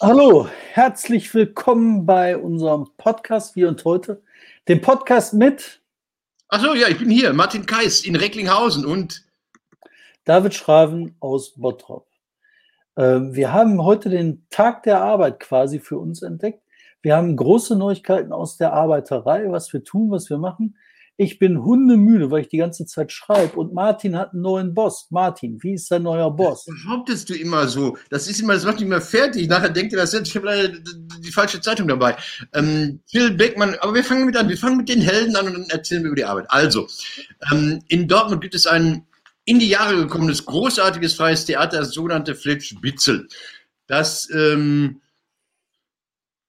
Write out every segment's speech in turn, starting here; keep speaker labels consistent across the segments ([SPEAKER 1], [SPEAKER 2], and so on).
[SPEAKER 1] Hallo, herzlich willkommen bei unserem Podcast wie und heute. Dem Podcast mit
[SPEAKER 2] Achso, ja, ich bin hier, Martin Kais in Recklinghausen und
[SPEAKER 1] David Schraven aus Bottrop. Ähm, wir haben heute den Tag der Arbeit quasi für uns entdeckt. Wir haben große Neuigkeiten aus der Arbeiterei, was wir tun, was wir machen. Ich bin hundemüde, weil ich die ganze Zeit schreibe. Und Martin hat einen neuen Boss. Martin, wie ist dein neuer Boss?
[SPEAKER 2] Das behauptest du immer so. Das ist immer, das macht nicht mehr fertig. Nachher denkt ihr, das ist, ich habe leider die falsche Zeitung dabei. Ähm, Phil Beckmann, aber wir fangen mit an. Wir fangen mit den Helden an und dann erzählen wir über die Arbeit. Also, ähm, in Dortmund gibt es ein in die Jahre gekommenes, großartiges freies Theater, das sogenannte Fletch Bitzel, das ähm,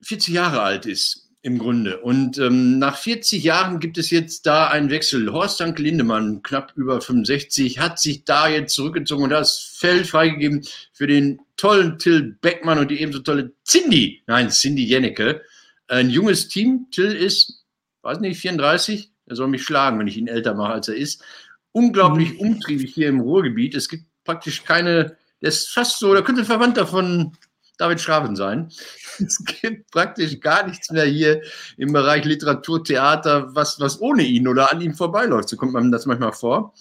[SPEAKER 2] 40 Jahre alt ist im Grunde. Und ähm, nach 40 Jahren gibt es jetzt da einen Wechsel. Horst Dank Lindemann, knapp über 65, hat sich da jetzt zurückgezogen und das Feld freigegeben für den tollen Till Beckmann und die ebenso tolle Cindy, nein, Cindy Jennecke. Ein junges Team. Till ist, weiß nicht, 34. Er soll mich schlagen, wenn ich ihn älter mache, als er ist. Unglaublich mhm. umtriebig hier im Ruhrgebiet. Es gibt praktisch keine, der ist fast so, da könnte ein Verwandter von David Schraven sein. Es gibt praktisch gar nichts mehr hier im Bereich Literatur, Theater, was, was ohne ihn oder an ihm vorbeiläuft. So kommt man das manchmal vor.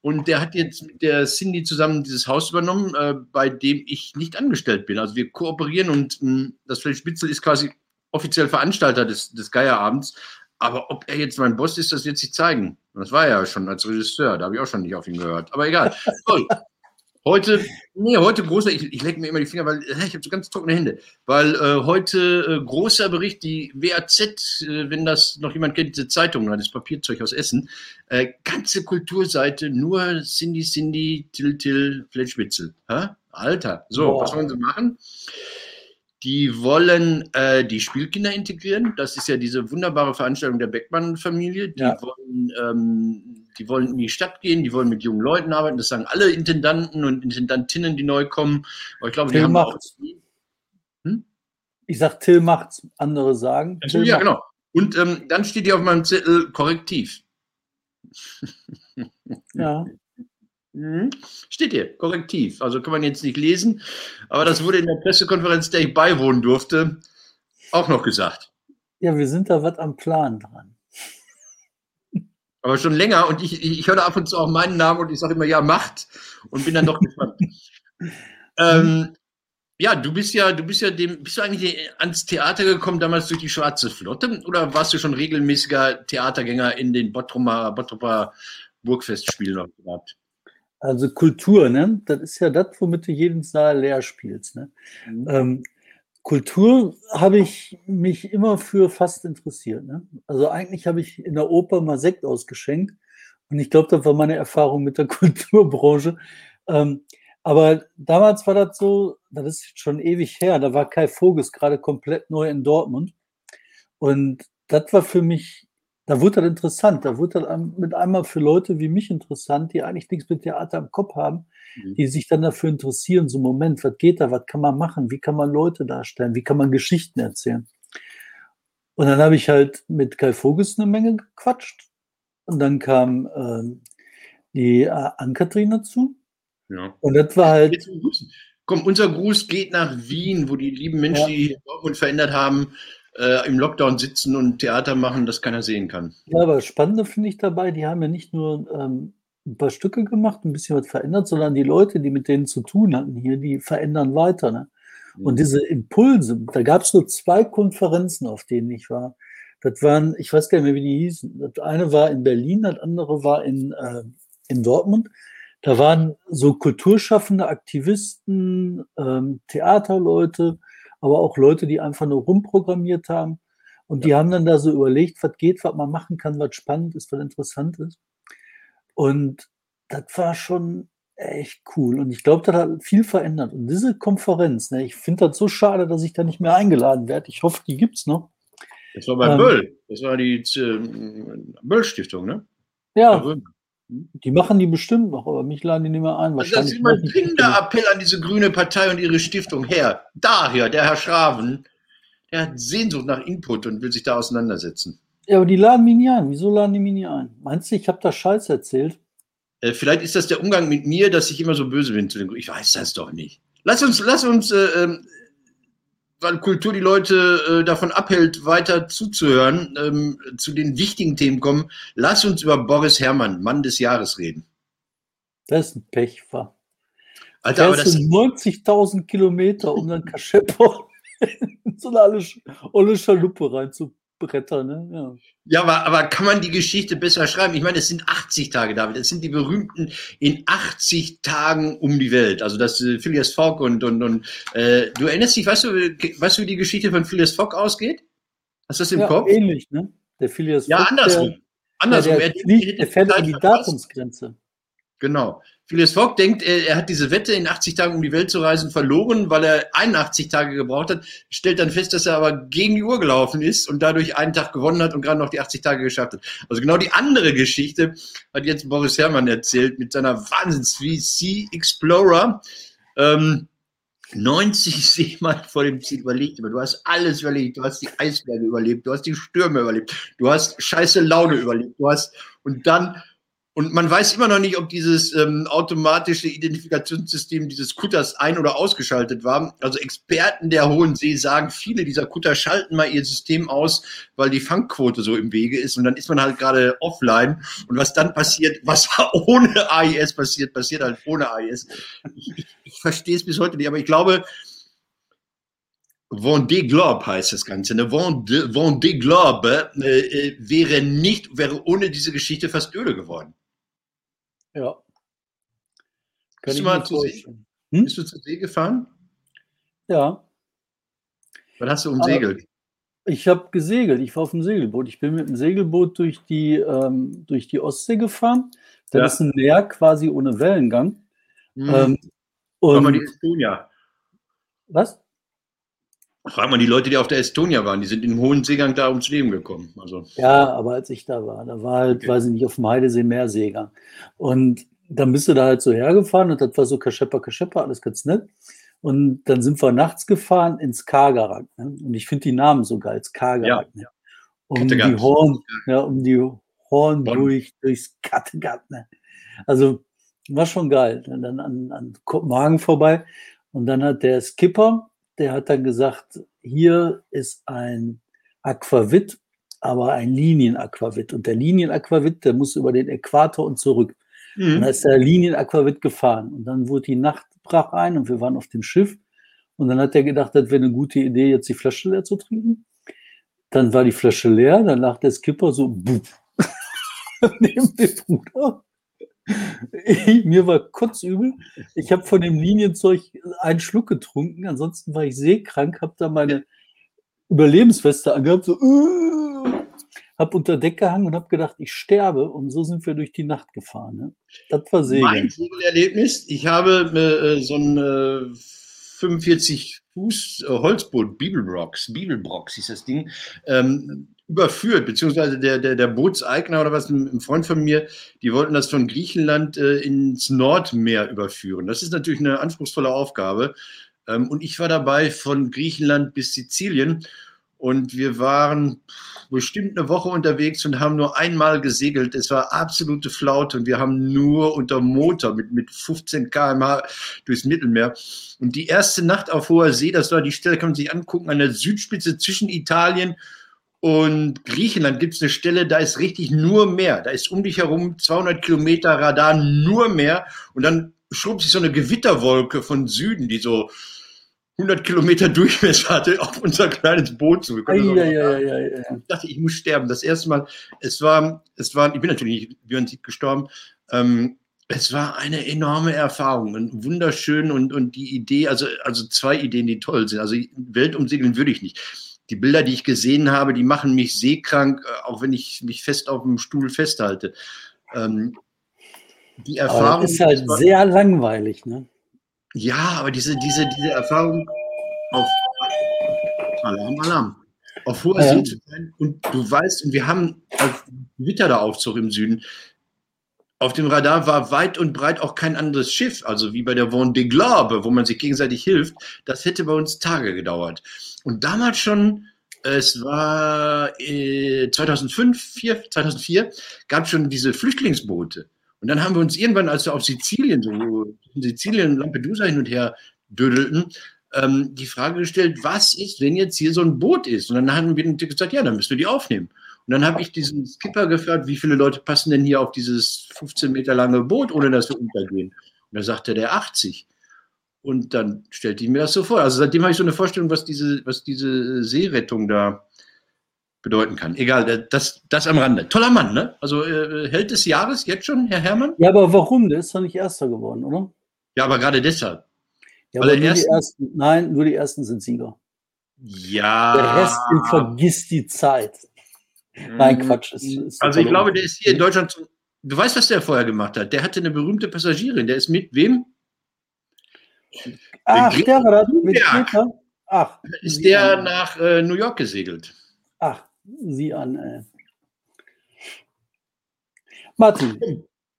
[SPEAKER 2] Und der hat jetzt mit der Cindy zusammen dieses Haus übernommen, äh, bei dem ich nicht angestellt bin. Also wir kooperieren und mh, hm, das Feld Spitzel ist quasi offiziell Veranstalter des, des Geierabends. Aber ob er jetzt mein Boss ist, das wird sich zeigen. Das war er ja schon als Regisseur, da habe ich auch schon nicht auf ihn gehört. Aber egal. Toll. Heute, nee, heute großer, ich, ich lecke mir immer die Finger, weil ich habe so ganz trockene Hände. Weil äh, heute äh, großer Bericht, die WAZ, äh, wenn das noch jemand kennt, diese Zeitung, das Papierzeug aus Essen, äh, ganze Kulturseite, nur Cindy, Cindy, Till, Till, Fletschwitzel. Alter, so, Boah. was wollen sie machen? Die wollen äh, die Spielkinder integrieren. Das ist ja diese wunderbare Veranstaltung der Beckmann-Familie. Die, ja. wollen, ähm, die wollen in die Stadt gehen, die wollen mit jungen Leuten arbeiten. Das sagen alle Intendanten und Intendantinnen, die neu kommen.
[SPEAKER 1] Aber ich glaube, Till die haben macht's. auch. Hm? Ich sage, Till macht's. Andere sagen.
[SPEAKER 2] Till ja, genau. Und ähm, dann steht hier auf meinem Zettel Korrektiv.
[SPEAKER 1] ja.
[SPEAKER 2] Mhm. Steht hier, korrektiv. Also kann man jetzt nicht lesen, aber das wurde in der Pressekonferenz, der ich beiwohnen durfte, auch noch gesagt.
[SPEAKER 1] Ja, wir sind da was am Plan dran.
[SPEAKER 2] Aber schon länger und ich, ich, ich höre ab und zu auch meinen Namen und ich sage immer, ja, macht und bin dann doch gespannt. ähm, ja, du bist ja, du bist ja dem, bist du eigentlich ans Theater gekommen damals durch die Schwarze Flotte oder warst du schon regelmäßiger Theatergänger in den Bottroper Burgfestspielen noch gehabt?
[SPEAKER 1] Also Kultur, ne? Das ist ja das, womit du jeden Saal leer spielst. Ne? Mhm. Ähm, Kultur habe ich mich immer für fast interessiert. Ne? Also eigentlich habe ich in der Oper mal Sekt ausgeschenkt und ich glaube, das war meine Erfahrung mit der Kulturbranche. Ähm, aber damals war das so, das ist schon ewig her, da war Kai Voges gerade komplett neu in Dortmund und das war für mich da wurde das interessant. Da wurde das mit einmal für Leute wie mich interessant, die eigentlich nichts mit Theater im Kopf haben, mhm. die sich dann dafür interessieren, so Moment, was geht da, was kann man machen, wie kann man Leute darstellen, wie kann man Geschichten erzählen. Und dann habe ich halt mit Kai Voges eine Menge gequatscht. Und dann kam ähm, die äh, Ann-Kathrin dazu.
[SPEAKER 2] Ja.
[SPEAKER 1] Und das war halt.
[SPEAKER 2] Komm, unser Gruß geht nach Wien, wo die lieben Menschen, ja. die Dortmund verändert haben, äh, im Lockdown sitzen und Theater machen, das keiner sehen kann.
[SPEAKER 1] Ja, aber das Spannende finde ich dabei, die haben ja nicht nur ähm, ein paar Stücke gemacht, ein bisschen was verändert, sondern die Leute, die mit denen zu tun hatten hier, die verändern weiter. Ne? Und mhm. diese Impulse, da gab es nur zwei Konferenzen, auf denen ich war. Das waren, ich weiß gar nicht mehr, wie die hießen. Das eine war in Berlin, das andere war in, äh, in Dortmund. Da waren so kulturschaffende Aktivisten, ähm, Theaterleute, aber auch Leute, die einfach nur rumprogrammiert haben. Und die haben dann da so überlegt, was geht, was man machen kann, was spannend ist, was interessant ist. Und das war schon echt cool. Und ich glaube, das hat viel verändert. Und diese Konferenz, ne, ich finde das so schade, dass ich da nicht mehr eingeladen werde. Ich hoffe, die gibt es noch.
[SPEAKER 2] Das war bei ähm, Böll. Das war die äh, Böll-Stiftung, ne?
[SPEAKER 1] Ja. Die machen die bestimmt noch, aber mich laden die nicht mehr ein.
[SPEAKER 2] Also das ist immer ein dringender Appell an diese grüne Partei und ihre Stiftung her. Daher, der Herr Schraven, der hat Sehnsucht nach Input und will sich da auseinandersetzen.
[SPEAKER 1] Ja, aber die laden mich nie ein. Wieso laden die mich nie ein? Meinst du, ich habe da Scheiß erzählt?
[SPEAKER 2] Äh, vielleicht ist das der Umgang mit mir, dass ich immer so böse bin zu den Grünen. Ich weiß das doch nicht. Lass uns, lass uns, äh, ähm, weil Kultur die Leute äh, davon abhält, weiter zuzuhören, ähm, zu den wichtigen Themen kommen. Lass uns über Boris Herrmann, Mann des Jahres, reden.
[SPEAKER 1] Das ist ein Pechfer. Alter, aber das 90.000 Kilometer, um dann Kascheppo in so eine olle Schaluppe reinzubrettern. Ne? Ja.
[SPEAKER 2] Ja, aber, aber kann man die Geschichte besser schreiben? Ich meine, es sind 80 Tage, David. Es sind die berühmten in 80 Tagen um die Welt. Also das äh, Phileas Fogg und, und, und äh, du erinnerst dich, weißt du, weißt du, wie die Geschichte von Phileas Fogg ausgeht? Hast du das im
[SPEAKER 1] ja,
[SPEAKER 2] Kopf?
[SPEAKER 1] ähnlich, ne? Der Phileas
[SPEAKER 2] ja,
[SPEAKER 1] Fogg.
[SPEAKER 2] andersrum.
[SPEAKER 1] Der,
[SPEAKER 2] andersrum.
[SPEAKER 1] Ja, der, der fährt an die Datumsgrenze.
[SPEAKER 2] Genau. Phileas Fogg denkt, er, hat diese Wette, in 80 Tagen um die Welt zu reisen, verloren, weil er 81 Tage gebraucht hat, stellt dann fest, dass er aber gegen die Uhr gelaufen ist und dadurch einen Tag gewonnen hat und gerade noch die 80 Tage geschafft hat. Also genau die andere Geschichte hat jetzt Boris Herrmann erzählt mit seiner wahnsinns wie Sea Explorer. Ähm, 90 Seemann vor dem Ziel überlegt, aber du hast alles überlebt, du hast die Eisberge überlebt, du hast die Stürme überlebt, du hast scheiße Laune überlebt, du hast und dann und man weiß immer noch nicht, ob dieses ähm, automatische Identifikationssystem dieses Kutters ein- oder ausgeschaltet war. Also Experten der Hohen See sagen, viele dieser Kutter schalten mal ihr System aus, weil die Fangquote so im Wege ist. Und dann ist man halt gerade offline. Und was dann passiert, was ohne AIS passiert, passiert halt ohne AIS. Ich, ich, verstehe es bis heute nicht, aber ich glaube, Vendée Globe heißt das Ganze. Ne? Vendée, Vendée Globe äh, äh, wäre nicht, wäre ohne diese Geschichte fast öde geworden.
[SPEAKER 1] Ja.
[SPEAKER 2] Bist, du mal zu See, hm? bist du zur See gefahren?
[SPEAKER 1] Ja.
[SPEAKER 2] Was hast du umsegelt?
[SPEAKER 1] Ich habe gesegelt, ich war auf dem Segelboot. Ich bin mit dem Segelboot durch die, ähm, durch die Ostsee gefahren. Das ja. ist ein Meer quasi ohne Wellengang.
[SPEAKER 2] Mhm. Ähm, und mal die Estonia.
[SPEAKER 1] Was?
[SPEAKER 2] Frag mal die Leute, die auf der Estonia waren, die sind im hohen Seegang da ums Leben gekommen. Also.
[SPEAKER 1] Ja, aber als ich da war, da war halt, okay. weiß ich nicht, auf dem Heidesee mehr Seegang. Und dann bist du da halt so hergefahren und das war so Kaschepper, Kaschepper, alles ganz nett. Und dann sind wir nachts gefahren ins Skagerrak. Ne? Und ich finde die Namen so geil, Skagerrak. Ja. Ne? Um, die Horn, ja, um die Horn durch, durchs Kattegat. Ne? Also war schon geil. Und dann an, an Kopenhagen vorbei. Und dann hat der Skipper, der hat dann gesagt, hier ist ein Aquavit, aber ein Linienaquavit. Und der Linienaquavit, der muss über den Äquator und zurück. Mhm. Und da ist der Linienaquavit gefahren. Und dann wurde die Nacht brach ein und wir waren auf dem Schiff. Und dann hat er gedacht, das wäre eine gute Idee, jetzt die Flasche leer zu trinken. Dann war die Flasche leer, dann lag der Skipper so neben dem Bruder. Mir war kotzübel. Ich habe von dem Linienzeug einen Schluck getrunken. Ansonsten war ich seekrank, habe da meine Überlebensweste angehabt, so, uh, habe unter Deck gehangen und habe gedacht, ich sterbe. Und so sind wir durch die Nacht gefahren. Ne?
[SPEAKER 2] Das war Segeln. Mein Segelerlebnis, ich habe äh, so ein äh, 45 Fuß äh, Holzboot, Bibelbrocks, Bibelbrocks hieß das Ding, ähm, überführt, beziehungsweise der, der, der Bootseigner oder was, ein Freund von mir, die wollten das von Griechenland äh, ins Nordmeer überführen. Das ist natürlich eine anspruchsvolle Aufgabe. Ähm, und ich war dabei von Griechenland bis Sizilien und wir waren bestimmt eine Woche unterwegs und haben nur einmal gesegelt. Es war absolute Flaute und wir haben nur unter Motor mit, mit 15 km/h durchs Mittelmeer. Und die erste Nacht auf hoher See, das war die Stelle, kann man sich angucken, an der Südspitze zwischen Italien und Griechenland gibt es eine Stelle, da ist richtig nur Meer. Da ist um dich herum 200 Kilometer Radar nur Meer. Und dann schob sich so eine Gewitterwolke von Süden, die so 100 Kilometer Durchmesser hatte, auf unser kleines Boot zu. Ja, ja, ja, ja, ja. Ich dachte, ich muss sterben. Das erste Mal, es war, es war, ich bin natürlich nicht Björn Sieg gestorben. Ähm, es war eine enorme Erfahrung und wunderschön und, und die Idee, also, also zwei Ideen, die toll sind. Also Weltumsegeln würde ich nicht die Bilder, die ich gesehen habe, die machen mich seekrank, äh, auch wenn ich mich fest auf dem Stuhl festhalte. Ähm,
[SPEAKER 1] die Erfahrung. ist halt sehr langweilig, ne?
[SPEAKER 2] Ja, aber diese, diese, diese Erfahrung auf Alarm, Alarm. Auf hoher ja. See zu sein und du weißt, und wir haben auf Witterderaufzug im Süden, auf dem Radar war weit und breit auch kein anderes Schiff, also wie bei der Vendée Globe, wo man sich gegenseitig hilft. Das hätte bei uns Tage gedauert. Und damals schon, es war äh, 2005, 4, 2004, gab es schon diese Flüchtlingsboote. Und dann haben wir uns irgendwann, als wir auf Sizilien, so Sizilien, Lampedusa hin und her dödelten, ähm, die Frage gestellt, was ist, wenn jetzt hier so ein Boot ist? Und dann haben wir gesagt, ja, dann müssen wir die aufnehmen. Und dann habe ich diesen Skipper gefragt, wie viele Leute passen denn hier auf dieses 15 Meter lange Boot, ohne dass wir untergehen? Und da sagte der 80. Und dann stellte ich mir das so vor. Also seitdem habe ich so eine Vorstellung, was diese, was diese Seerettung da bedeuten kann. Egal, das, das am Rande. Toller Mann, ne? Also äh, Held des Jahres jetzt schon, Herr Herrmann?
[SPEAKER 1] Ja, aber warum? Der ist doch nicht Erster geworden, oder?
[SPEAKER 2] Ja, aber gerade deshalb.
[SPEAKER 1] Ja, aber nur ersten, die ersten, nein, nur die Ersten sind Sieger.
[SPEAKER 2] Ja.
[SPEAKER 1] Der Rest vergisst die Zeit. Nein, Quatsch. Ist,
[SPEAKER 2] ist also ich glaube, der ist hier in Deutschland. Du weißt, was der vorher gemacht hat. Der hatte eine berühmte Passagierin. Der ist mit wem?
[SPEAKER 1] Ach, der war das mit Peter.
[SPEAKER 2] Ach. Ist der an. nach äh, New York gesegelt?
[SPEAKER 1] Ach, sieh an, ey. Martin,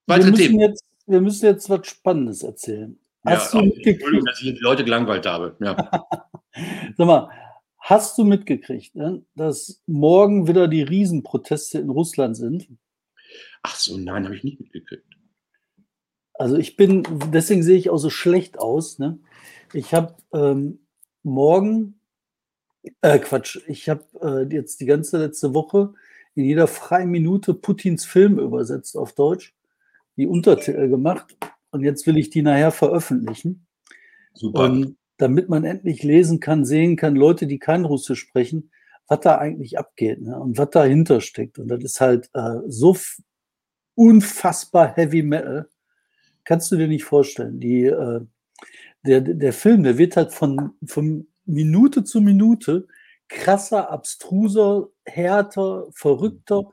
[SPEAKER 1] wir müssen, jetzt, wir müssen jetzt was Spannendes erzählen.
[SPEAKER 2] Hast ja, du Entschuldigung, dass ich die Leute gelangweilt habe. Ja.
[SPEAKER 1] Sag mal, hast du mitgekriegt, ne, dass morgen wieder die Riesenproteste in Russland sind?
[SPEAKER 2] Ach so, nein, habe ich nicht mitgekriegt.
[SPEAKER 1] Also ich bin, deswegen sehe ich auch so schlecht aus. Ne? Ich habe ähm, morgen, äh, Quatsch, ich habe äh, jetzt die ganze letzte Woche in jeder freien Minute Putins Film übersetzt auf Deutsch, die Untertitel gemacht und jetzt will ich die nachher veröffentlichen. Super. Und damit man endlich lesen kann, sehen kann, Leute, die kein Russisch sprechen, was da eigentlich abgeht ne? und was dahinter steckt. Und das ist halt äh, so unfassbar Heavy Metal. Kannst du dir nicht vorstellen. Die, äh, der, der Film, der wird halt von, von Minute zu Minute krasser, abstruser, härter, verrückter.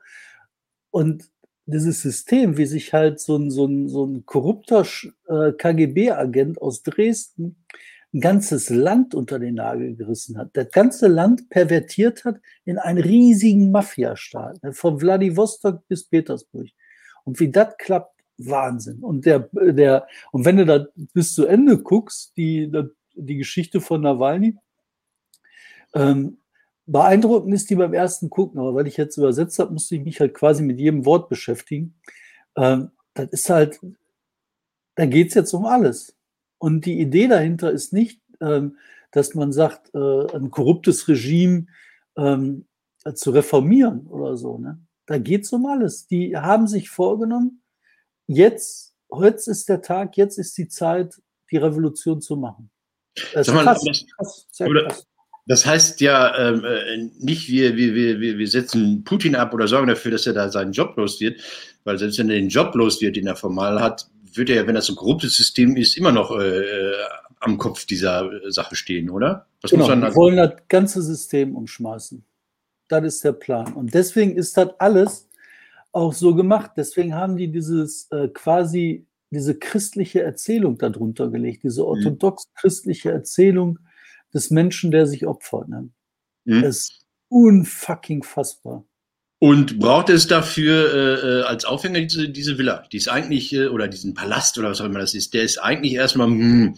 [SPEAKER 1] Und dieses System, wie sich halt so ein, so ein, so ein korrupter äh, KGB-Agent aus Dresden ein ganzes Land unter den Nagel gerissen hat, das ganze Land pervertiert hat in einen riesigen Mafiastaat, ne, von Vladivostok bis Petersburg. Und wie das klappt, Wahnsinn. Und der, der, und wenn du da bis zu Ende guckst, die, die Geschichte von Nawalny, ähm, beeindruckend ist die beim ersten Gucken, aber weil ich jetzt übersetzt habe, musste ich mich halt quasi mit jedem Wort beschäftigen. Ähm, das ist halt, da geht es jetzt um alles. Und die Idee dahinter ist nicht, ähm, dass man sagt, äh, ein korruptes Regime ähm, zu reformieren oder so. Ne? Da geht es um alles. Die haben sich vorgenommen, jetzt, heute ist der Tag, jetzt ist die Zeit, die Revolution zu machen.
[SPEAKER 2] Das, mal, krass, das, krass, krass. das heißt ja ähm, äh, nicht, wir, wir, wir, wir setzen Putin ab oder sorgen dafür, dass er da seinen Job los wird, weil selbst wenn er den Job los wird, den er formal hat, wird er ja, wenn das ein korruptes System ist, immer noch äh, äh am Kopf dieser Sache stehen, oder?
[SPEAKER 1] Was genau, wir wollen das ganze System umschmeißen. Das ist der Plan. Und deswegen ist das alles auch so gemacht. Deswegen haben die dieses äh, quasi diese christliche Erzählung darunter gelegt, diese mhm. orthodox christliche Erzählung des Menschen, der sich opfert. Ne? Mhm. Das ist unfucking fassbar.
[SPEAKER 2] Und braucht es dafür äh, äh, als Aufhänger diese, diese Villa? Die ist eigentlich, äh, oder diesen Palast oder was auch immer das ist, der ist eigentlich erstmal, hm,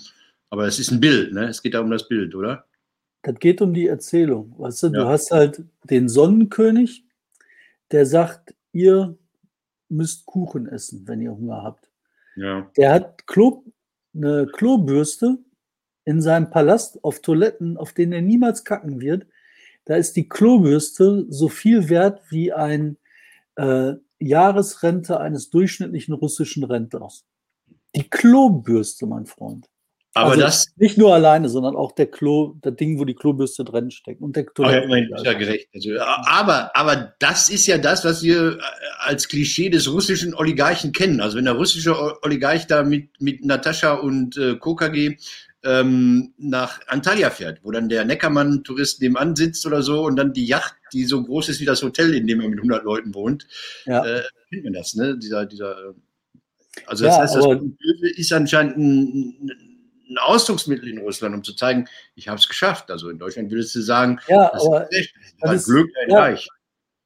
[SPEAKER 2] aber es ist ein Bild, ne? Es geht da um das Bild, oder?
[SPEAKER 1] Das geht um die Erzählung. Weißt du, ja. du hast halt den Sonnenkönig, der sagt, ihr müsst Kuchen essen, wenn ihr Hunger habt. Ja. Der hat Klo, eine Klobürste in seinem Palast auf Toiletten, auf denen er niemals kacken wird, da ist die Klobürste so viel wert wie ein äh, Jahresrente eines durchschnittlichen russischen Rentners. Die Klobürste, mein Freund.
[SPEAKER 2] Aber also das
[SPEAKER 1] nicht nur alleine, sondern auch der Klo, der Ding, wo die Klobürste drin steckt und der
[SPEAKER 2] Toilette. Oh, ja. Also, aber, aber das ist ja das, was wir äh, als Klischee des russischen Oligarchen kennen. Also wenn der russische Oligarch da mit, mit Natascha und äh, KKG ähm, nach Antalya fährt, wo dann der Neckermann-Tourist nebenan sitzt oder so und dann die Yacht, die so groß ist wie das Hotel, in dem er mit 100 Leuten wohnt, ja. äh, kennt man das, ne? Dieser, dieser, äh, also das ja, heißt, das ist anscheinend ein, ein, Ausdrucksmittel in Russland, um zu zeigen, ich habe es geschafft. Also in Deutschland würdest du sagen,
[SPEAKER 1] ja, das aber
[SPEAKER 2] ist, das ist Glück ein ja, Reich.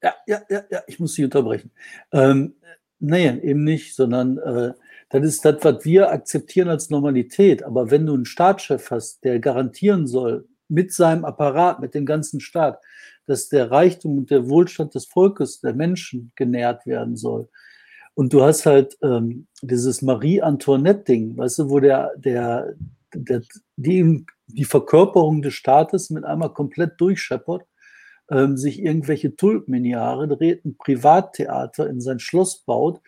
[SPEAKER 1] Ja, ja, ja, ja, ich muss Sie unterbrechen. Ähm, nee, eben nicht, sondern äh, das ist das, was wir akzeptieren als Normalität. Aber wenn du einen Staatschef hast, der garantieren soll, mit seinem Apparat, mit dem ganzen Staat, dass der Reichtum und der Wohlstand des Volkes, der Menschen genährt werden soll. Und du hast halt ähm, dieses Marie-Antoinette-Ding, weißt du, wo der, der, die, die Verkörperung des Staates mit einmal komplett durchscheppert, ähm, sich irgendwelche Tulpen in die Haare dreht, ein Privattheater in sein Schloss baut,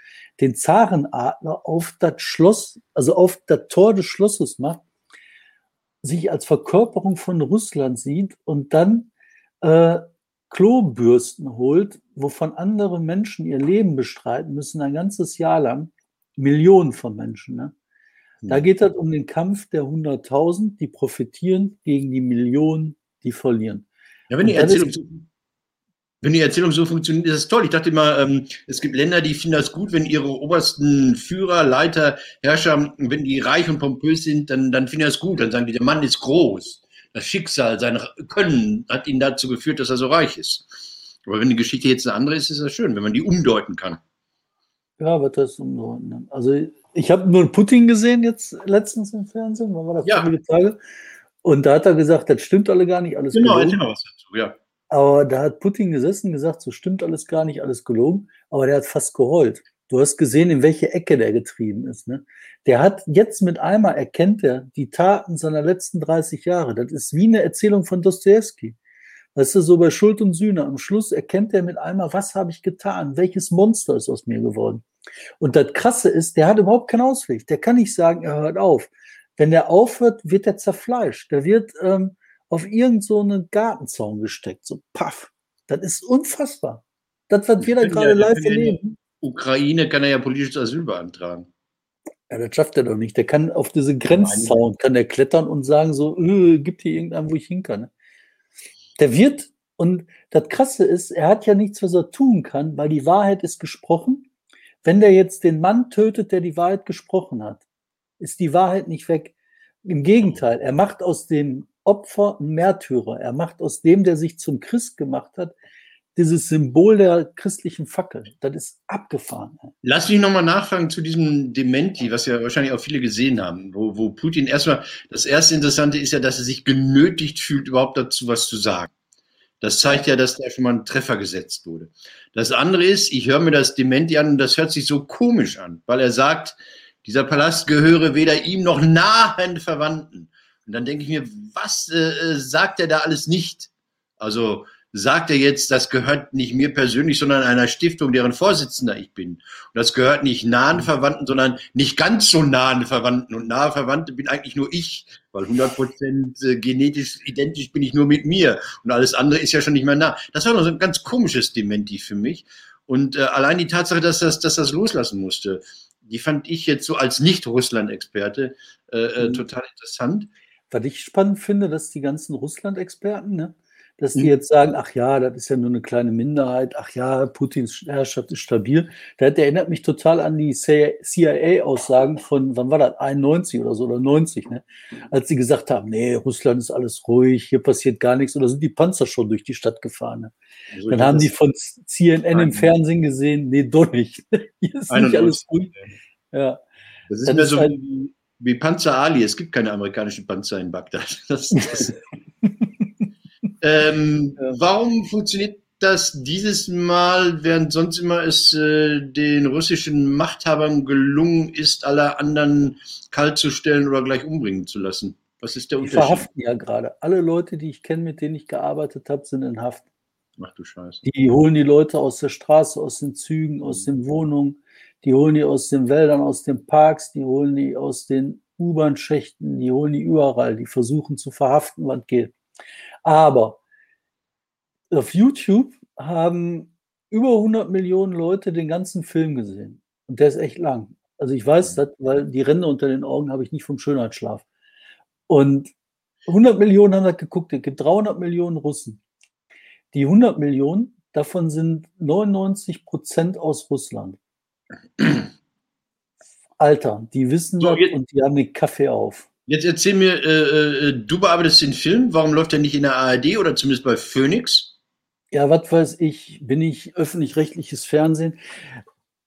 [SPEAKER 1] den Zarenadler auf das Schloss, also auf das Tor des Schlosses macht, sich als Verkörperung von Russland sieht und dann äh, Klobürsten holt, wovon andere Menschen ihr Leben bestreiten müssen, ein ganzes Jahr lang, Millionen von Menschen. Ne? Da hm. geht es um den Kampf der 100.000, die profitieren gegen die Millionen, die verlieren.
[SPEAKER 2] Ja, wenn die, Erzählung wenn die Erzählung so funktioniert, ist das toll. Ich dachte immer, ähm, es gibt Länder, die finden das gut, wenn ihre obersten Führer, Leiter, Herrscher, wenn die reich und pompös sind, dann, dann finden das gut. Dann sagen die, der Mann ist groß. Das Schicksal, sein Können hat ihn dazu geführt, dass er so reich ist. Aber wenn die Geschichte jetzt eine andere ist, ist das schön, wenn man die umdeuten kann.
[SPEAKER 1] Ja, wird das umdeuten. Also ich habe nur Putin gesehen jetzt letztens im Fernsehen, wann war das
[SPEAKER 2] ja.
[SPEAKER 1] Tage? Und da hat er gesagt, das stimmt alle gar nicht, alles
[SPEAKER 2] genau, gelogen. Genau, was dazu, ja.
[SPEAKER 1] Aber da hat Putin gesessen und gesagt, so stimmt alles gar nicht, alles gelogen. Aber der hat fast geheult. Du hast gesehen, in welche Ecke der getrieben ist. Ne? Der hat jetzt mit einmal erkennt er die Taten seiner letzten 30 Jahre. Das ist wie eine Erzählung von Dostoevsky. Weißt du, so bei Schuld und Sühne. Am Schluss erkennt er mit einmal, was habe ich getan? Welches Monster ist aus mir geworden? Und das Krasse ist, der hat überhaupt keinen Ausweg. Der kann nicht sagen, er hört auf. Wenn der aufhört, wird er zerfleischt. Der wird ähm, auf irgendeinen so Gartenzaun gesteckt. So paff. Das ist unfassbar. Das, was wir da gerade ja, live erleben.
[SPEAKER 2] Ukraine kann er ja politisches Asyl beantragen.
[SPEAKER 1] Ja, das schafft er doch nicht. Der kann auf diese Grenzzaun, kann der klettern und sagen so, äh, gibt hier irgendeinen, wo ich hin kann. Der wird, und das Krasse ist, er hat ja nichts, was er tun kann, weil die Wahrheit ist gesprochen. Wenn der jetzt den Mann tötet, der die Wahrheit gesprochen hat, ist die Wahrheit nicht weg. Im Gegenteil, er macht aus dem Opfer einen Märtyrer. Er macht aus dem, der sich zum Christ gemacht hat, dieses Symbol der christlichen Fackel. Das ist abgefahren.
[SPEAKER 2] Lass mich nochmal nachfragen zu diesem Dementi, was ja wahrscheinlich auch viele gesehen haben, wo, wo Putin erstmal, das erste Interessante ist ja, dass er sich genötigt fühlt, überhaupt dazu was zu sagen. Das zeigt ja, dass da schon mal ein Treffer gesetzt wurde. Das andere ist, ich höre mir das Dementi an und das hört sich so komisch an, weil er sagt, dieser Palast gehöre weder ihm noch nahen Verwandten. Und dann denke ich mir, was äh, äh sagt er da alles nicht? Also sagt er jetzt, das gehört nicht mir persönlich, sondern einer Stiftung, deren Vorsitzender ich bin. Und das gehört nicht nahen Verwandten, sondern nicht ganz so nahen Verwandten. Und nahe Verwandte bin eigentlich nur ich, weil 100 Prozent äh, genetisch identisch bin ich nur mit mir. Und alles andere ist ja schon nicht mehr nah. Das war noch so ein ganz komisches Dementi für mich. Und äh, allein die Tatsache, dass das, dass das loslassen musste, die fand ich jetzt so als Nicht-Russland-Experte äh, äh, mhm. total interessant.
[SPEAKER 1] Was ich spannend finde, dass die ganzen Russland-Experten, ne, dass die mhm. jetzt sagen, ach ja, das ist ja nur eine kleine Minderheit, ach ja, Putins Herrschaft ist stabil. Das erinnert mich total an die CIA-Aussagen von, wann war das, 91 oder so, oder 90, ne? als sie gesagt haben, nee, Russland ist alles ruhig, hier passiert gar nichts, oder sind die Panzer schon durch die Stadt gefahren. Ne? Also Dann haben die von CNN im Fernsehen gesehen, nee, doch nicht. hier ist nicht alles ruhig.
[SPEAKER 2] Ja. Das ist mir so halt, wie, wie Panzer Ali, es gibt keine amerikanischen Panzer in Bagdad. Das, das ähm, warum funktioniert das dieses Mal, während sonst immer es äh, den russischen Machthabern gelungen ist, alle anderen kalt zu stellen oder gleich umbringen zu lassen? Was ist der
[SPEAKER 1] Unterschied? Die verhaften ja gerade. Alle Leute, die ich kenne, mit denen ich gearbeitet habe, sind in Haft.
[SPEAKER 2] Ach du Scheiße.
[SPEAKER 1] Die holen die Leute aus der Straße, aus den Zügen, aus den Wohnungen, die holen die aus den Wäldern, aus den Parks, die holen die aus den U-Bahn-Schächten, die holen die überall, die versuchen zu verhaften, was geht. Aber auf YouTube haben über 100 Millionen Leute den ganzen Film gesehen. Und der ist echt lang. Also ich weiß das, weil die Ränder unter den Augen habe ich nicht vom Schönheitsschlaf. Und 100 Millionen haben das geguckt. Es gibt 300 Millionen Russen. Die 100 Millionen, davon sind 99 Prozent aus Russland. Alter, die wissen so, das und die haben den Kaffee auf.
[SPEAKER 2] Jetzt erzähl mir, äh, äh, du bearbeitest den Film, warum läuft er nicht in der ARD oder zumindest bei Phoenix?
[SPEAKER 1] Ja, was weiß ich, bin ich öffentlich-rechtliches Fernsehen.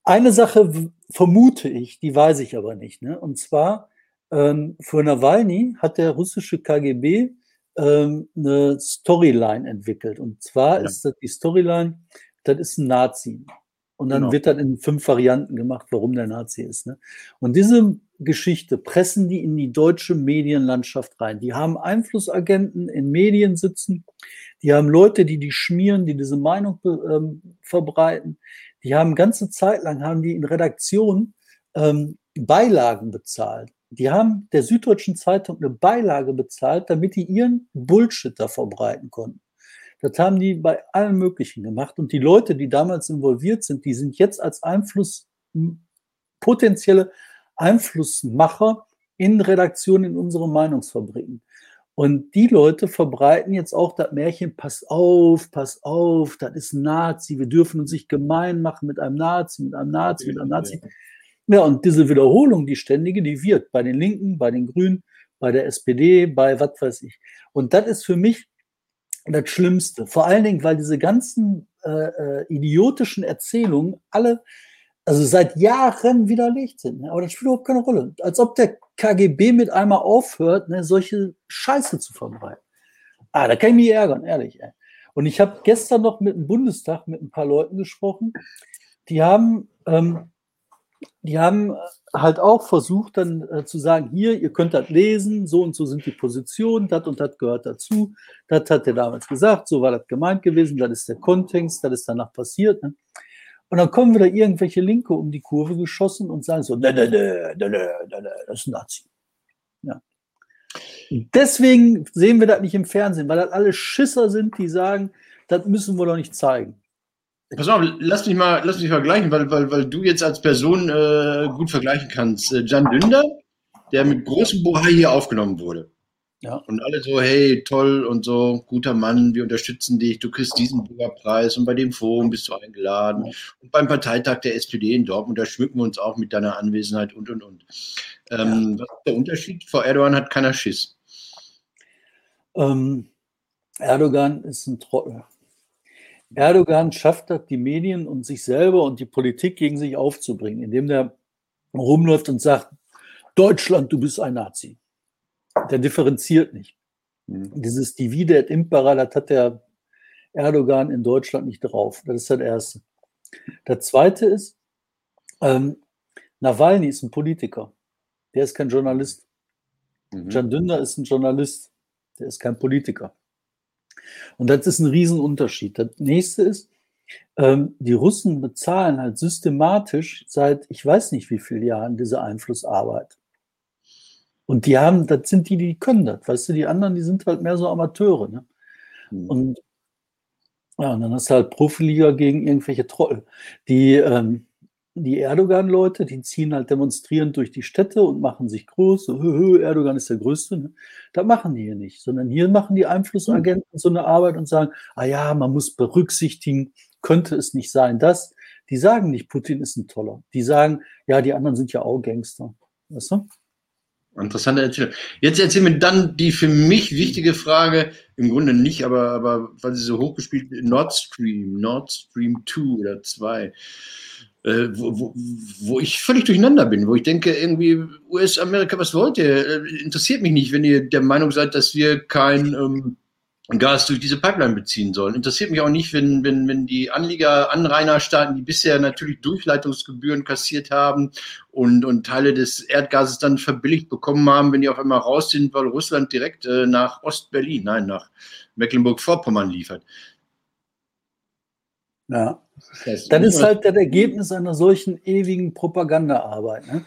[SPEAKER 1] Eine Sache vermute ich, die weiß ich aber nicht. Ne? Und zwar, ähm, für Nawalny hat der russische KGB ähm, eine Storyline entwickelt. Und zwar ja. ist das die Storyline, das ist ein Nazi. Und dann genau. wird dann in fünf Varianten gemacht, warum der Nazi ist. Ne? Und diese Geschichte pressen die in die deutsche Medienlandschaft rein. Die haben Einflussagenten in Medien sitzen, die haben Leute, die die schmieren, die diese Meinung ähm, verbreiten. Die haben ganze Zeit lang haben die in Redaktionen ähm, Beilagen bezahlt. Die haben der Süddeutschen Zeitung eine Beilage bezahlt, damit die ihren Bullshit da verbreiten konnten. Das haben die bei allen möglichen gemacht. Und die Leute, die damals involviert sind, die sind jetzt als Einfluss, potenzielle Einflussmacher in Redaktionen in unsere Meinungsfabriken. Und die Leute verbreiten jetzt auch das Märchen, pass auf, pass auf, das ist ein Nazi, wir dürfen uns nicht gemein machen mit einem Nazi, mit einem Nazi, mit einem Nazi. Ja, und diese Wiederholung, die ständige, die wird bei den Linken, bei den Grünen, bei der SPD, bei was weiß ich. Und das ist für mich das Schlimmste. Vor allen Dingen, weil diese ganzen äh, äh, idiotischen Erzählungen alle, also seit Jahren widerlegt sind. Ne? Aber das spielt überhaupt keine Rolle. Als ob der KGB mit einmal aufhört, ne, solche Scheiße zu verbreiten. Ah, da kann ich mich ärgern, ehrlich. Ey. Und ich habe gestern noch mit dem Bundestag mit ein paar Leuten gesprochen, die haben ähm, die haben halt auch versucht, dann äh, zu sagen, hier, ihr könnt das lesen, so und so sind die Positionen, das und das gehört dazu, das hat er damals gesagt, so war das gemeint gewesen, das ist der Kontext, das ist danach passiert. Ne? Und dann kommen wieder irgendwelche Linke um die Kurve geschossen und sagen so, ne, ne, ne, ne, ne, ne, ne das ist ein Nazi. Ja. Deswegen sehen wir das nicht im Fernsehen, weil das alle Schisser sind, die sagen, das müssen wir doch nicht zeigen.
[SPEAKER 2] Pass auf, lass mich mal, lass mich vergleichen, weil, weil, weil du jetzt als Person äh, gut vergleichen kannst. Äh, Jan Dünder, der mit großem Bohai hier aufgenommen wurde. Ja. Und alle so, hey, toll und so, guter Mann, wir unterstützen dich, du kriegst diesen Bürgerpreis und bei dem Forum bist du eingeladen. Ja. Und beim Parteitag der SPD in Dortmund, da schmücken wir uns auch mit deiner Anwesenheit und und und. Ähm, ja. Was ist der Unterschied? Vor Erdogan hat keiner Schiss.
[SPEAKER 1] Ähm, Erdogan ist ein Trottel. Erdogan schafft das, die Medien und sich selber und die Politik gegen sich aufzubringen, indem der rumläuft und sagt, Deutschland, du bist ein Nazi. Der differenziert nicht. Mhm. Dieses Divide et Impera, das hat der Erdogan in Deutschland nicht drauf. Das ist das Erste. Das Zweite ist, ähm, Nawalny ist ein Politiker. Der ist kein Journalist. Mhm. Can Dündar ist ein Journalist. Der ist kein Politiker. Und das ist ein Riesenunterschied. Das nächste ist, ähm, die Russen bezahlen halt systematisch seit ich weiß nicht wie vielen Jahren diese Einflussarbeit. Und die haben, das sind die, die können das. Weißt du, die anderen, die sind halt mehr so Amateure. Ne? Mhm. Und ja, und dann hast du halt Profiliga gegen irgendwelche Trottel. Die, ähm, die Erdogan-Leute, die ziehen halt demonstrierend durch die Städte und machen sich groß. Erdogan ist der Größte. Ne? Das machen die hier nicht, sondern hier machen die Einflussagenten so eine Arbeit und sagen, ah ja, man muss berücksichtigen, könnte es nicht sein, dass. Die sagen nicht, Putin ist ein Toller. Die sagen, ja, die anderen sind ja auch Gangster. Weißt du?
[SPEAKER 2] Interessante Erzählung. Jetzt erzähl mir dann die für mich wichtige Frage, im Grunde nicht, aber, aber weil sie so hochgespielt Nord Stream, Nord Stream 2 oder 2 äh, wo, wo, wo, ich völlig durcheinander bin, wo ich denke, irgendwie, US-Amerika, was wollt ihr? Äh, interessiert mich nicht, wenn ihr der Meinung seid, dass wir kein ähm, Gas durch diese Pipeline beziehen sollen. Interessiert mich auch nicht, wenn, wenn, wenn die Anlieger, Anrainerstaaten, die bisher natürlich Durchleitungsgebühren kassiert haben und, und Teile des Erdgases dann verbilligt bekommen haben, wenn die auf einmal raus sind, weil Russland direkt äh, nach Ost-Berlin, nein, nach Mecklenburg-Vorpommern liefert.
[SPEAKER 1] Ja. Das, das ist halt das Ergebnis einer solchen ewigen Propagandaarbeit. Ne?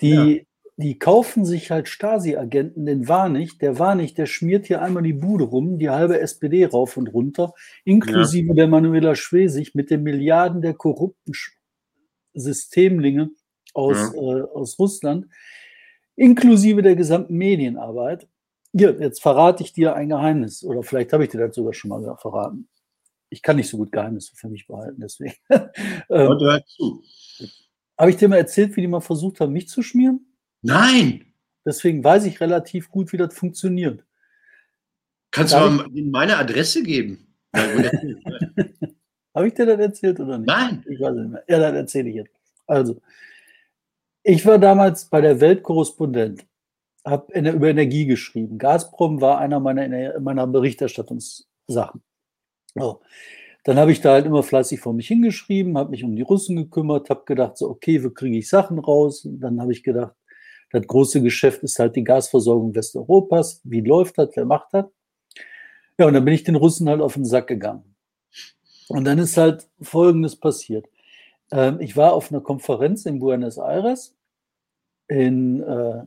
[SPEAKER 1] Die, ja. die kaufen sich halt Stasi-Agenten, den Warnig, der Warnig, der schmiert hier einmal die Bude rum, die halbe SPD rauf und runter, inklusive ja. der Manuela Schwesig mit den Milliarden der korrupten Systemlinge aus, ja. äh, aus Russland, inklusive der gesamten Medienarbeit. Hier, jetzt verrate ich dir ein Geheimnis, oder vielleicht habe ich dir das sogar schon mal verraten ich kann nicht so gut Geheimnisse für mich behalten, deswegen. ähm, Habe ich dir mal erzählt, wie die mal versucht haben, mich zu schmieren?
[SPEAKER 2] Nein.
[SPEAKER 1] Deswegen weiß ich relativ gut, wie das funktioniert.
[SPEAKER 2] Kannst Darf du mal meine Adresse geben?
[SPEAKER 1] Habe ich dir das erzählt oder nicht?
[SPEAKER 2] Nein.
[SPEAKER 1] Ich weiß nicht mehr. Ja, das erzähle ich jetzt. Also, ich war damals bei der Weltkorrespondent, habe über Energie geschrieben. Gazprom war einer meiner, meiner Berichterstattungssachen. Oh. dann habe ich da halt immer fleißig vor mich hingeschrieben, habe mich um die Russen gekümmert, habe gedacht, so, okay, wo kriege ich Sachen raus? Und dann habe ich gedacht, das große Geschäft ist halt die Gasversorgung Westeuropas. Wie läuft das? Wer macht das? Ja, und dann bin ich den Russen halt auf den Sack gegangen. Und dann ist halt Folgendes passiert. Ähm, ich war auf einer Konferenz in Buenos Aires in, äh,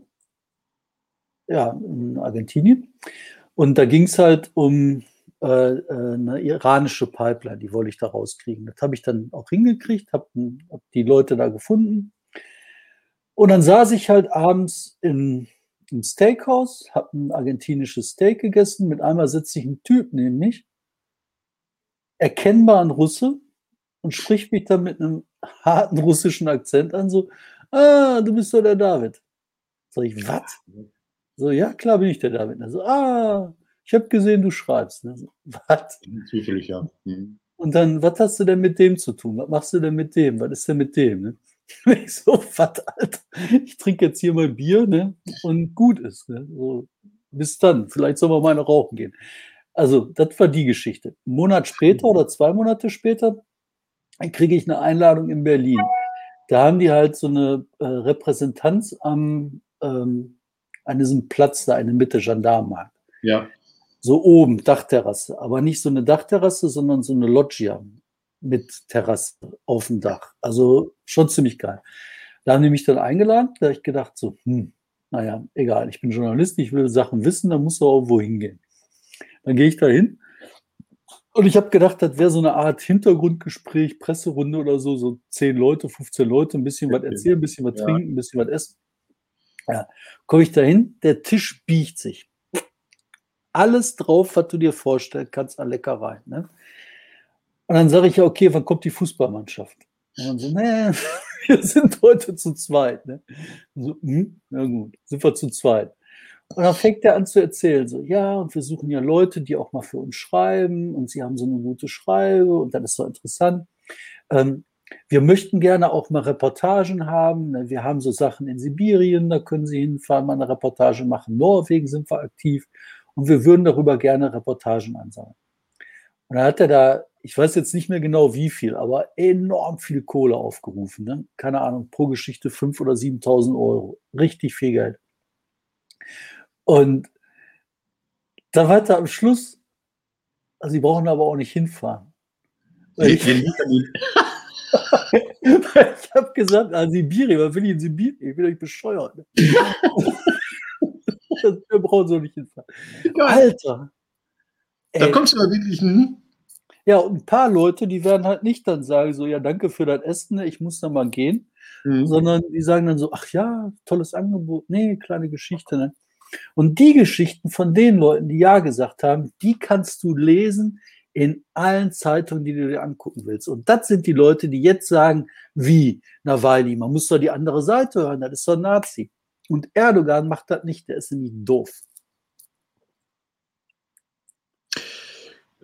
[SPEAKER 1] ja, in Argentinien. Und da ging es halt um eine iranische Pipeline, die wollte ich da rauskriegen. Das habe ich dann auch hingekriegt, habe hab die Leute da gefunden. Und dann saß ich halt abends in, im Steakhouse, habe ein argentinisches Steak gegessen. Mit einmal sitzt sich ein Typ neben mich, erkennbar ein Russe, und spricht mich dann mit einem harten russischen Akzent an, so, ah, du bist doch der David. Sag ich, was? So, ja, klar bin ich der David. So, ah, ich habe gesehen, du schreibst. Ne? So, was?
[SPEAKER 2] Zufällig, ja. Mhm.
[SPEAKER 1] Und dann, was hast du denn mit dem zu tun? Was machst du denn mit dem? Was ist denn mit dem? Ne? Ich so, was, Alter? Ich trinke jetzt hier mal Bier ne? und gut ist. Ne? So, bis dann. Vielleicht soll man mal noch rauchen gehen. Also, das war die Geschichte. Ein Monat später oder zwei Monate später kriege ich eine Einladung in Berlin. Da haben die halt so eine äh, Repräsentanz am, ähm, an diesem Platz da in der Mitte, Gendarmenmarkt.
[SPEAKER 2] Ja.
[SPEAKER 1] So oben, Dachterrasse. Aber nicht so eine Dachterrasse, sondern so eine Loggia mit Terrasse auf dem Dach. Also schon ziemlich geil. Da haben die mich dann eingeladen. Da habe ich gedacht, so, hm, naja, egal, ich bin Journalist, ich will Sachen wissen, da muss er auch wohin gehen. Dann gehe ich da hin und ich habe gedacht, das wäre so eine Art Hintergrundgespräch, Presserunde oder so, so 10 Leute, 15 Leute, ein bisschen was erzählen, ein bisschen was ja. trinken, ein bisschen was essen. Ja, komme ich dahin, der Tisch biegt sich. Alles drauf, was du dir vorstellen kannst an Leckereien. Ne? Und dann sage ich ja, okay, wann kommt die Fußballmannschaft? Und dann so, nee, wir sind heute zu zweit. Ne? So, hm, na gut, sind wir zu zweit. Und dann fängt er an zu erzählen, so, ja, und wir suchen ja Leute, die auch mal für uns schreiben und sie haben so eine gute Schreibe und dann ist so interessant. Ähm, wir möchten gerne auch mal Reportagen haben. Ne? Wir haben so Sachen in Sibirien, da können Sie hinfahren, mal eine Reportage machen. Norwegen sind wir aktiv und wir würden darüber gerne Reportagen ansammeln. Und dann hat er da, ich weiß jetzt nicht mehr genau wie viel, aber enorm viel Kohle aufgerufen. Ne? Keine Ahnung, pro Geschichte 5.000 oder 7.000 Euro. Richtig viel Geld. Und da weiter am Schluss, also sie brauchen aber auch nicht hinfahren. Ich, ich habe gesagt, ah, Sibirien, was will ich in Sibirien? Ich bin euch bescheuert. Ne? Wir brauchen so nicht hinfahren. Alter.
[SPEAKER 2] Da kommst du mal wirklich hin.
[SPEAKER 1] Ja, und ein paar Leute, die werden halt nicht dann sagen, so, ja, danke für das Essen, ich muss dann mal gehen, mhm. sondern die sagen dann so, ach ja, tolles Angebot, nee, kleine Geschichte. Ne? Und die Geschichten von den Leuten, die Ja gesagt haben, die kannst du lesen in allen Zeitungen, die du dir angucken willst. Und das sind die Leute, die jetzt sagen, wie Nawalny, man muss doch die andere Seite hören, das ist doch ein Nazi. Und Erdogan macht das nicht, der ist nämlich doof.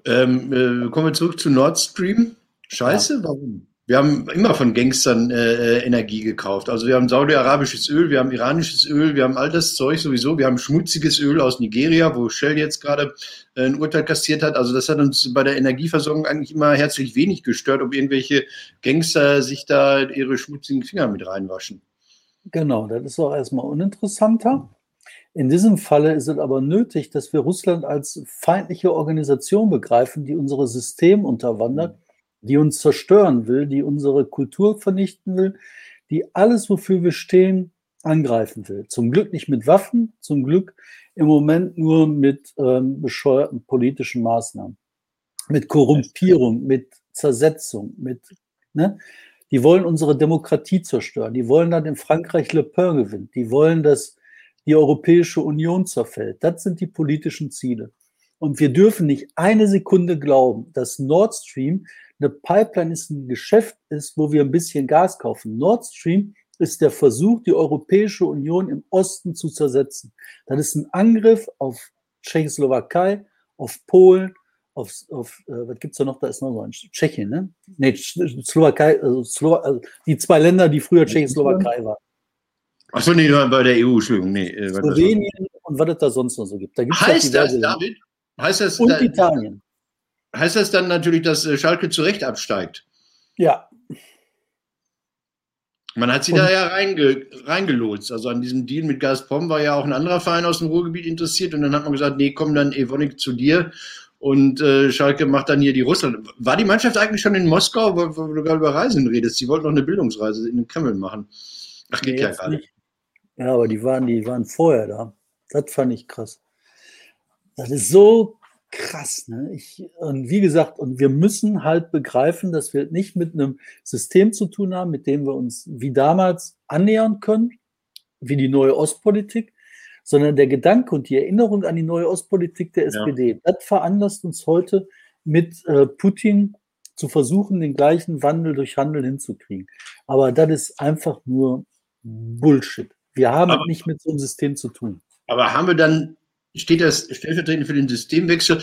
[SPEAKER 2] Ähm, äh, kommen wir zurück zu Nord Stream. Scheiße, ja. warum? Wir haben immer von Gangstern äh, äh, Energie gekauft. Also wir haben saudi-arabisches Öl, wir haben iranisches Öl, wir haben all das Zeug sowieso. Wir haben schmutziges Öl aus Nigeria, wo Shell jetzt gerade äh, ein Urteil kassiert hat. Also das hat uns bei der Energieversorgung eigentlich immer herzlich wenig gestört, ob irgendwelche Gangster sich da ihre schmutzigen Finger mit reinwaschen.
[SPEAKER 1] Genau, das ist auch erstmal uninteressanter. In diesem Falle ist es aber nötig, dass wir Russland als feindliche Organisation begreifen, die unsere System unterwandert die uns zerstören will, die unsere Kultur vernichten will, die alles, wofür wir stehen, angreifen will. Zum Glück nicht mit Waffen, zum Glück im Moment nur mit ähm, bescheuerten politischen Maßnahmen, mit Korrumpierung, mit Zersetzung, mit, ne? Die wollen unsere Demokratie zerstören. Die wollen, dass in Frankreich Le Pen gewinnt. Die wollen, dass die Europäische Union zerfällt. Das sind die politischen Ziele. Und wir dürfen nicht eine Sekunde glauben, dass Nord Stream eine Pipeline ist ein Geschäft ist, wo wir ein bisschen Gas kaufen. Nord Stream ist der Versuch, die Europäische Union im Osten zu zersetzen. Das ist ein Angriff auf Tschechoslowakei, auf Polen, auf, auf äh, was gibt's da noch? Da ist noch so ein Tschechien, ne? Nee, Slowakei, also, Slow, also die zwei Länder, die früher Tschechoslowakei waren.
[SPEAKER 2] Achso, nee, bei der EU, Entschuldigung. Nee,
[SPEAKER 1] äh, Slowenien und was es da sonst noch so gibt. Da gibt's
[SPEAKER 2] heißt das, David? Heißt das?
[SPEAKER 1] Und da, Italien.
[SPEAKER 2] heißt das dann natürlich, dass äh, Schalke zu Recht absteigt?
[SPEAKER 1] Ja.
[SPEAKER 2] Man hat sie und, da ja reinge, reingelotst. Also an diesem Deal mit Gazprom war ja auch ein anderer Verein aus dem Ruhrgebiet interessiert und dann hat man gesagt, nee, komm dann Evonik zu dir und äh, Schalke macht dann hier die Russland. War die Mannschaft eigentlich schon in Moskau, wo, wo du gerade über Reisen redest? Sie wollten noch eine Bildungsreise in den Kreml machen.
[SPEAKER 1] Ach, geht nee, ja gar nicht. Ja, aber die waren, die waren vorher da. Das fand ich krass. Das ist so krass. Ne? Ich, und wie gesagt, und wir müssen halt begreifen, dass wir nicht mit einem System zu tun haben, mit dem wir uns wie damals annähern können, wie die neue Ostpolitik, sondern der Gedanke und die Erinnerung an die neue Ostpolitik der SPD, ja. das veranlasst uns heute mit äh, Putin zu versuchen, den gleichen Wandel durch Handel hinzukriegen. Aber das ist einfach nur Bullshit. Wir haben aber, nicht mit so einem System zu tun.
[SPEAKER 2] Aber haben wir dann, steht das stellvertretend für den Systemwechsel,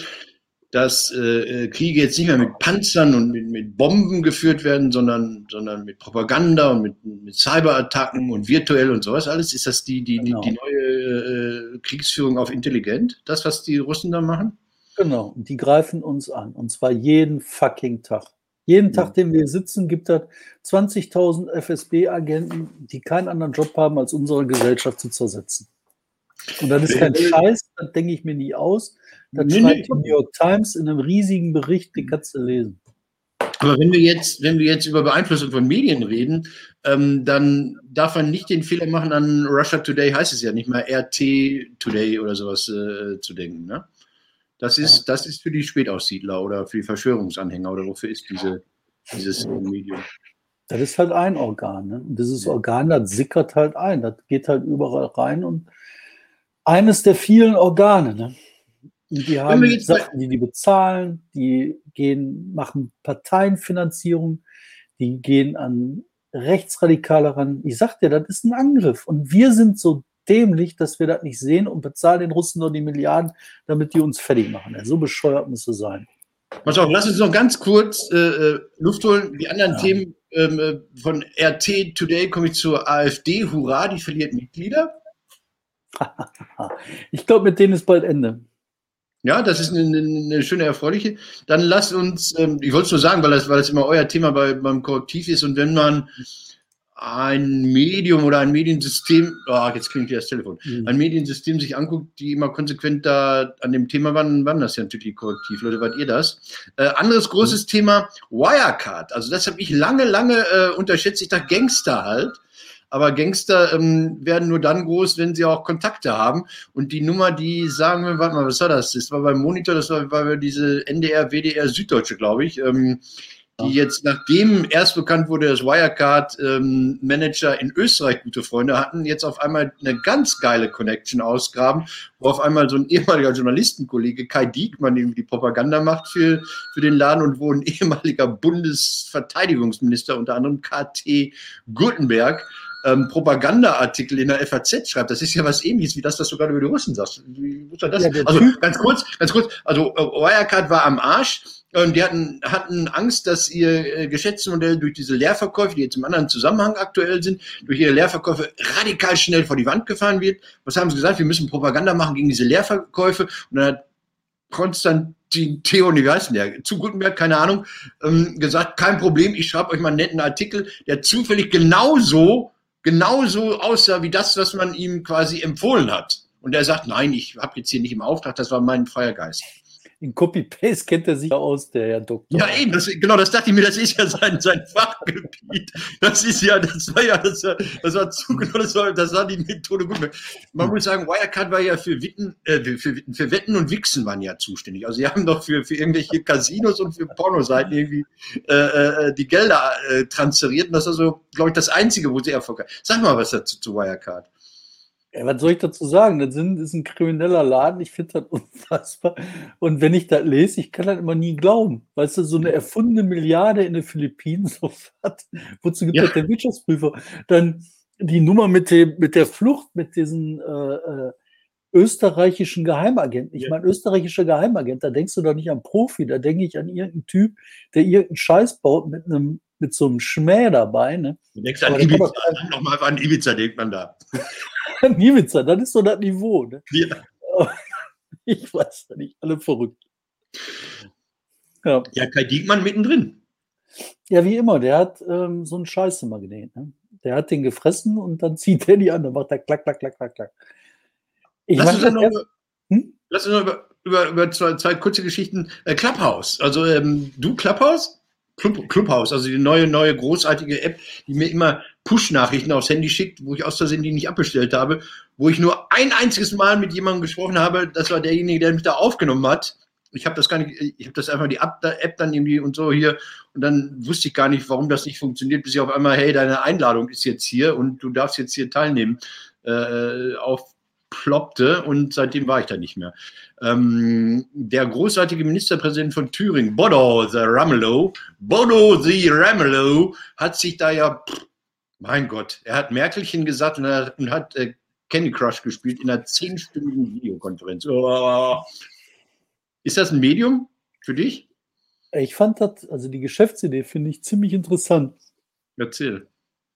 [SPEAKER 2] dass äh, äh, Kriege jetzt nicht mehr mit Panzern und mit, mit Bomben geführt werden, sondern, sondern mit Propaganda und mit, mit Cyberattacken und virtuell und sowas alles? Ist das die, die, genau. die, die, neue äh, Kriegsführung auf intelligent, das, was die Russen da machen?
[SPEAKER 1] Genau, die greifen uns an. Und zwar jeden fucking Tag. Jeden Tag, den wir sitzen, gibt es 20.000 FSB-Agenten, die keinen anderen Job haben, als unsere Gesellschaft zu zersetzen. Und das ist kein Scheiß, das denke ich mir nie aus. Das nee, schreibt die New York Times in einem riesigen Bericht, den kannst du lesen.
[SPEAKER 2] Aber wenn wir jetzt, wenn wir jetzt über Beeinflussung von Medien reden, ähm, dann darf man nicht den Fehler machen, an Russia Today heißt es ja nicht mal RT Today oder sowas äh, zu denken. Ne? Das ist, das ist für die Spätaussiedler oder für die Verschwörungsanhänger oder wofür ist diese, dieses Medium?
[SPEAKER 1] Das ist halt ein Organ. Ne? Und dieses Organ, das sickert halt ein. Das geht halt überall rein und eines der vielen Organe. Ne? Die haben Sachen, die die bezahlen, die gehen, machen Parteienfinanzierung, die gehen an Rechtsradikale ran. Ich sag dir, das ist ein Angriff. Und wir sind so dämlich, dass wir das nicht sehen und bezahlen den Russen nur die Milliarden, damit die uns fertig machen. Ja, so bescheuert muss es sein.
[SPEAKER 2] Pass auf, lass uns noch ganz kurz äh, äh Luft holen. Die anderen ja. Themen ähm, äh, von RT Today komme ich zur AfD. Hurra, die verliert Mitglieder.
[SPEAKER 1] ich glaube, mit denen ist bald Ende.
[SPEAKER 2] Ja, das ist eine, eine schöne, erfreuliche. Dann lasst uns, ähm, ich wollte es nur sagen, weil das, weil das immer euer Thema bei, beim Korrektiv ist und wenn man ein Medium oder ein Mediensystem, oh, jetzt klingt das Telefon, mhm. ein Mediensystem sich anguckt, die immer konsequent da an dem Thema waren, waren das ja natürlich korrektiv. Leute, wart ihr das? Äh, anderes großes mhm. Thema, Wirecard. Also das habe ich lange, lange äh, unterschätzt. Ich dachte Gangster halt. Aber Gangster ähm, werden nur dann groß, wenn sie auch Kontakte haben. Und die Nummer, die sagen wir, warte mal, was war das? Das war beim Monitor, das war, war diese NDR, WDR, Süddeutsche, glaube ich. Ähm, die jetzt, nachdem erst bekannt wurde, dass Wirecard-Manager ähm, in Österreich gute Freunde hatten, jetzt auf einmal eine ganz geile Connection ausgraben, wo auf einmal so ein ehemaliger Journalistenkollege, Kai Diekmann, die Propaganda macht für, für den Laden und wo ein ehemaliger Bundesverteidigungsminister, unter anderem KT Gutenberg, ähm, Propagandaartikel in der FAZ schreibt. Das ist ja was ähnliches wie das, was du gerade über die Russen sagst. Wie muss das? Ja, also ganz kurz, ganz kurz. Also äh, Wirecard war am Arsch. Und die hatten, hatten Angst, dass ihr äh, Geschäftsmodell durch diese Leerverkäufe, die jetzt im anderen Zusammenhang aktuell sind, durch ihre Leerverkäufe radikal schnell vor die Wand gefahren wird. Was haben sie gesagt? Wir müssen Propaganda machen gegen diese Leerverkäufe. Und dann hat Konstantin Theo, wie heißt der? Zu Gutenberg, keine Ahnung, ähm, gesagt, kein Problem, ich schreibe euch mal einen netten Artikel, der zufällig genauso genauso aussah wie das, was man ihm quasi empfohlen hat. Und er sagt, nein, ich habe jetzt hier nicht im Auftrag, das war mein freier Geist.
[SPEAKER 1] In Copy-Paste kennt er sich aus, der Herr Doktor.
[SPEAKER 2] Ja, eben, das, genau, das dachte ich mir, das ist ja sein, sein Fachgebiet. Das ist ja, das war ja, das war, das war zu, genau, das war, das war die Methode gut. Man muss sagen, Wirecard war ja für Witten, äh, für, Witten, für Wetten und Wichsen waren ja zuständig. Also, sie haben doch für, für irgendwelche Casinos und für Pornoseiten irgendwie äh, äh, die Gelder äh, transferiert. Und das ist also, glaube ich, das Einzige, wo sie Erfolg haben. Sag mal was dazu zu Wirecard.
[SPEAKER 1] Ja, was soll ich dazu sagen? Das ist ein krimineller Laden. Ich finde das unfassbar. Und wenn ich das lese, ich kann das immer nie glauben. Weißt du, so eine erfundene Milliarde in den Philippinen sofort. Wozu gibt ja. das der Wirtschaftsprüfer? Dann die Nummer mit, dem, mit der Flucht, mit diesen äh, äh, österreichischen Geheimagenten. Ich ja. meine, österreichischer Geheimagent, da denkst du doch nicht an Profi, da denke ich an irgendeinen Typ, der irgendeinen Scheiß baut mit einem mit so einem Schmäh dabei. Ne?
[SPEAKER 2] Du denkst an Ibiza, nochmal an Ibiza denkt man da.
[SPEAKER 1] Niemitzer, das ist so das Niveau. Ne? Ja. Ich weiß nicht, alle verrückt.
[SPEAKER 2] Ja, ja Kai Diekmann mittendrin.
[SPEAKER 1] Ja, wie immer, der hat ähm, so einen Scheiße-Magnet. Ne? Der hat den gefressen und dann zieht er die an, dann macht er klack, klack, klack, klack, klack.
[SPEAKER 2] Ich Lass, uns noch über, hm? Lass uns noch über, über, über zwei, zwei kurze Geschichten. Äh, Clubhouse. Also ähm, du Clubhouse? Club, Clubhouse, also die neue, neue großartige App, die mir immer Push-Nachrichten aufs Handy schickt, wo ich aus Versehen die nicht abbestellt habe, wo ich nur ein einziges Mal mit jemandem gesprochen habe, das war derjenige, der mich da aufgenommen hat. Ich habe das gar nicht, ich habe das einfach die App dann irgendwie und so hier und dann wusste ich gar nicht, warum das nicht funktioniert, bis ich auf einmal, hey, deine Einladung ist jetzt hier und du darfst jetzt hier teilnehmen äh, auf ploppte und seitdem war ich da nicht mehr. Ähm, der großartige Ministerpräsident von Thüringen, Bodo the Ramelow, Bodo the Ramelow, hat sich da ja, pff, mein Gott, er hat Merkelchen gesagt und, er, und hat äh, Candy Crush gespielt in einer zehnstündigen Videokonferenz. Oh. Ist das ein Medium für dich?
[SPEAKER 1] Ich fand das, also die Geschäftsidee finde ich ziemlich interessant.
[SPEAKER 2] Erzähl.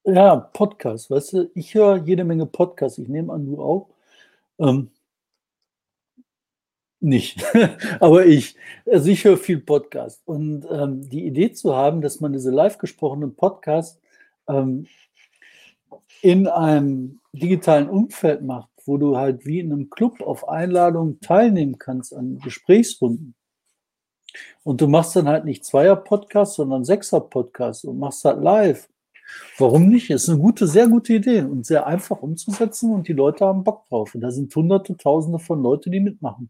[SPEAKER 1] Ja, Podcast, weißt du, ich höre jede Menge Podcasts, ich nehme an, du auch. Ähm, nicht, aber ich, also ich höre viel Podcast. Und ähm, die Idee zu haben, dass man diese live gesprochenen Podcasts ähm, in einem digitalen Umfeld macht, wo du halt wie in einem Club auf Einladung teilnehmen kannst an Gesprächsrunden. Und du machst dann halt nicht Zweier-Podcasts, sondern Sechser-Podcasts und machst halt live. Warum nicht? Es ist eine gute, sehr gute Idee und sehr einfach umzusetzen und die Leute haben Bock drauf. Und da sind hunderte, tausende von Leuten, die mitmachen.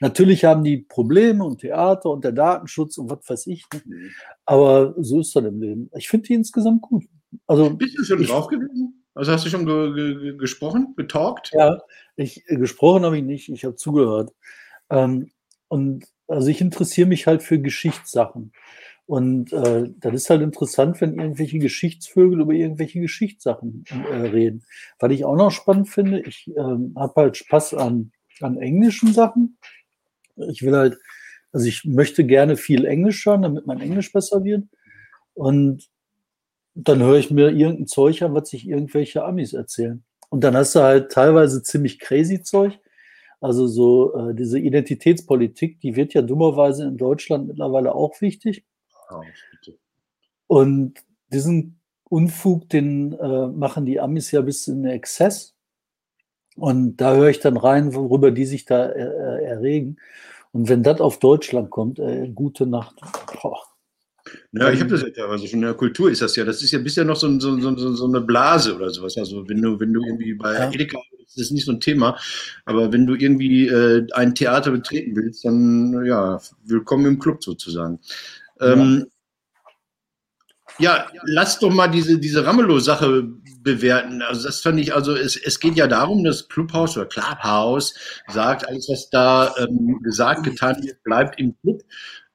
[SPEAKER 1] Natürlich haben die Probleme und Theater und der Datenschutz und was weiß ich. Ne? Mhm. Aber so ist das im Leben. Ich finde die insgesamt gut. Also,
[SPEAKER 2] Bist du schon ich, drauf gewesen? Also hast du schon ge ge gesprochen, getalkt?
[SPEAKER 1] Ja, ich, äh, gesprochen habe ich nicht, ich habe zugehört. Ähm, und also ich interessiere mich halt für Geschichtssachen. Und äh, das ist halt interessant, wenn irgendwelche Geschichtsvögel über irgendwelche Geschichtssachen äh, reden. Was ich auch noch spannend finde, ich äh, habe halt Spaß an, an englischen Sachen. Ich will halt, also ich möchte gerne viel Englisch hören, damit mein Englisch besser wird. Und dann höre ich mir irgendein Zeug an, was sich irgendwelche Amis erzählen. Und dann hast du halt teilweise ziemlich crazy Zeug. Also so äh, diese Identitätspolitik, die wird ja dummerweise in Deutschland mittlerweile auch wichtig. Und diesen Unfug, den äh, machen die Amis ja bis in Exzess. Und da höre ich dann rein, worüber die sich da äh, äh erregen. Und wenn das auf Deutschland kommt, äh, gute Nacht. Boah.
[SPEAKER 2] Ja, ich habe das ja teilweise schon in der Kultur ist das ja. Das ist ja bisher noch so, so, so, so eine Blase oder sowas. Also wenn du, wenn du irgendwie bei ja. Edeka das ist nicht so ein Thema, aber wenn du irgendwie äh, ein Theater betreten willst, dann ja, willkommen im Club sozusagen. Ähm, ja. ja, lass doch mal diese, diese Ramelow-Sache bewerten. Also das fand ich, also es, es geht ja darum, dass Clubhouse oder Clubhouse sagt, alles, was da ähm, gesagt, getan wird, bleibt im Club.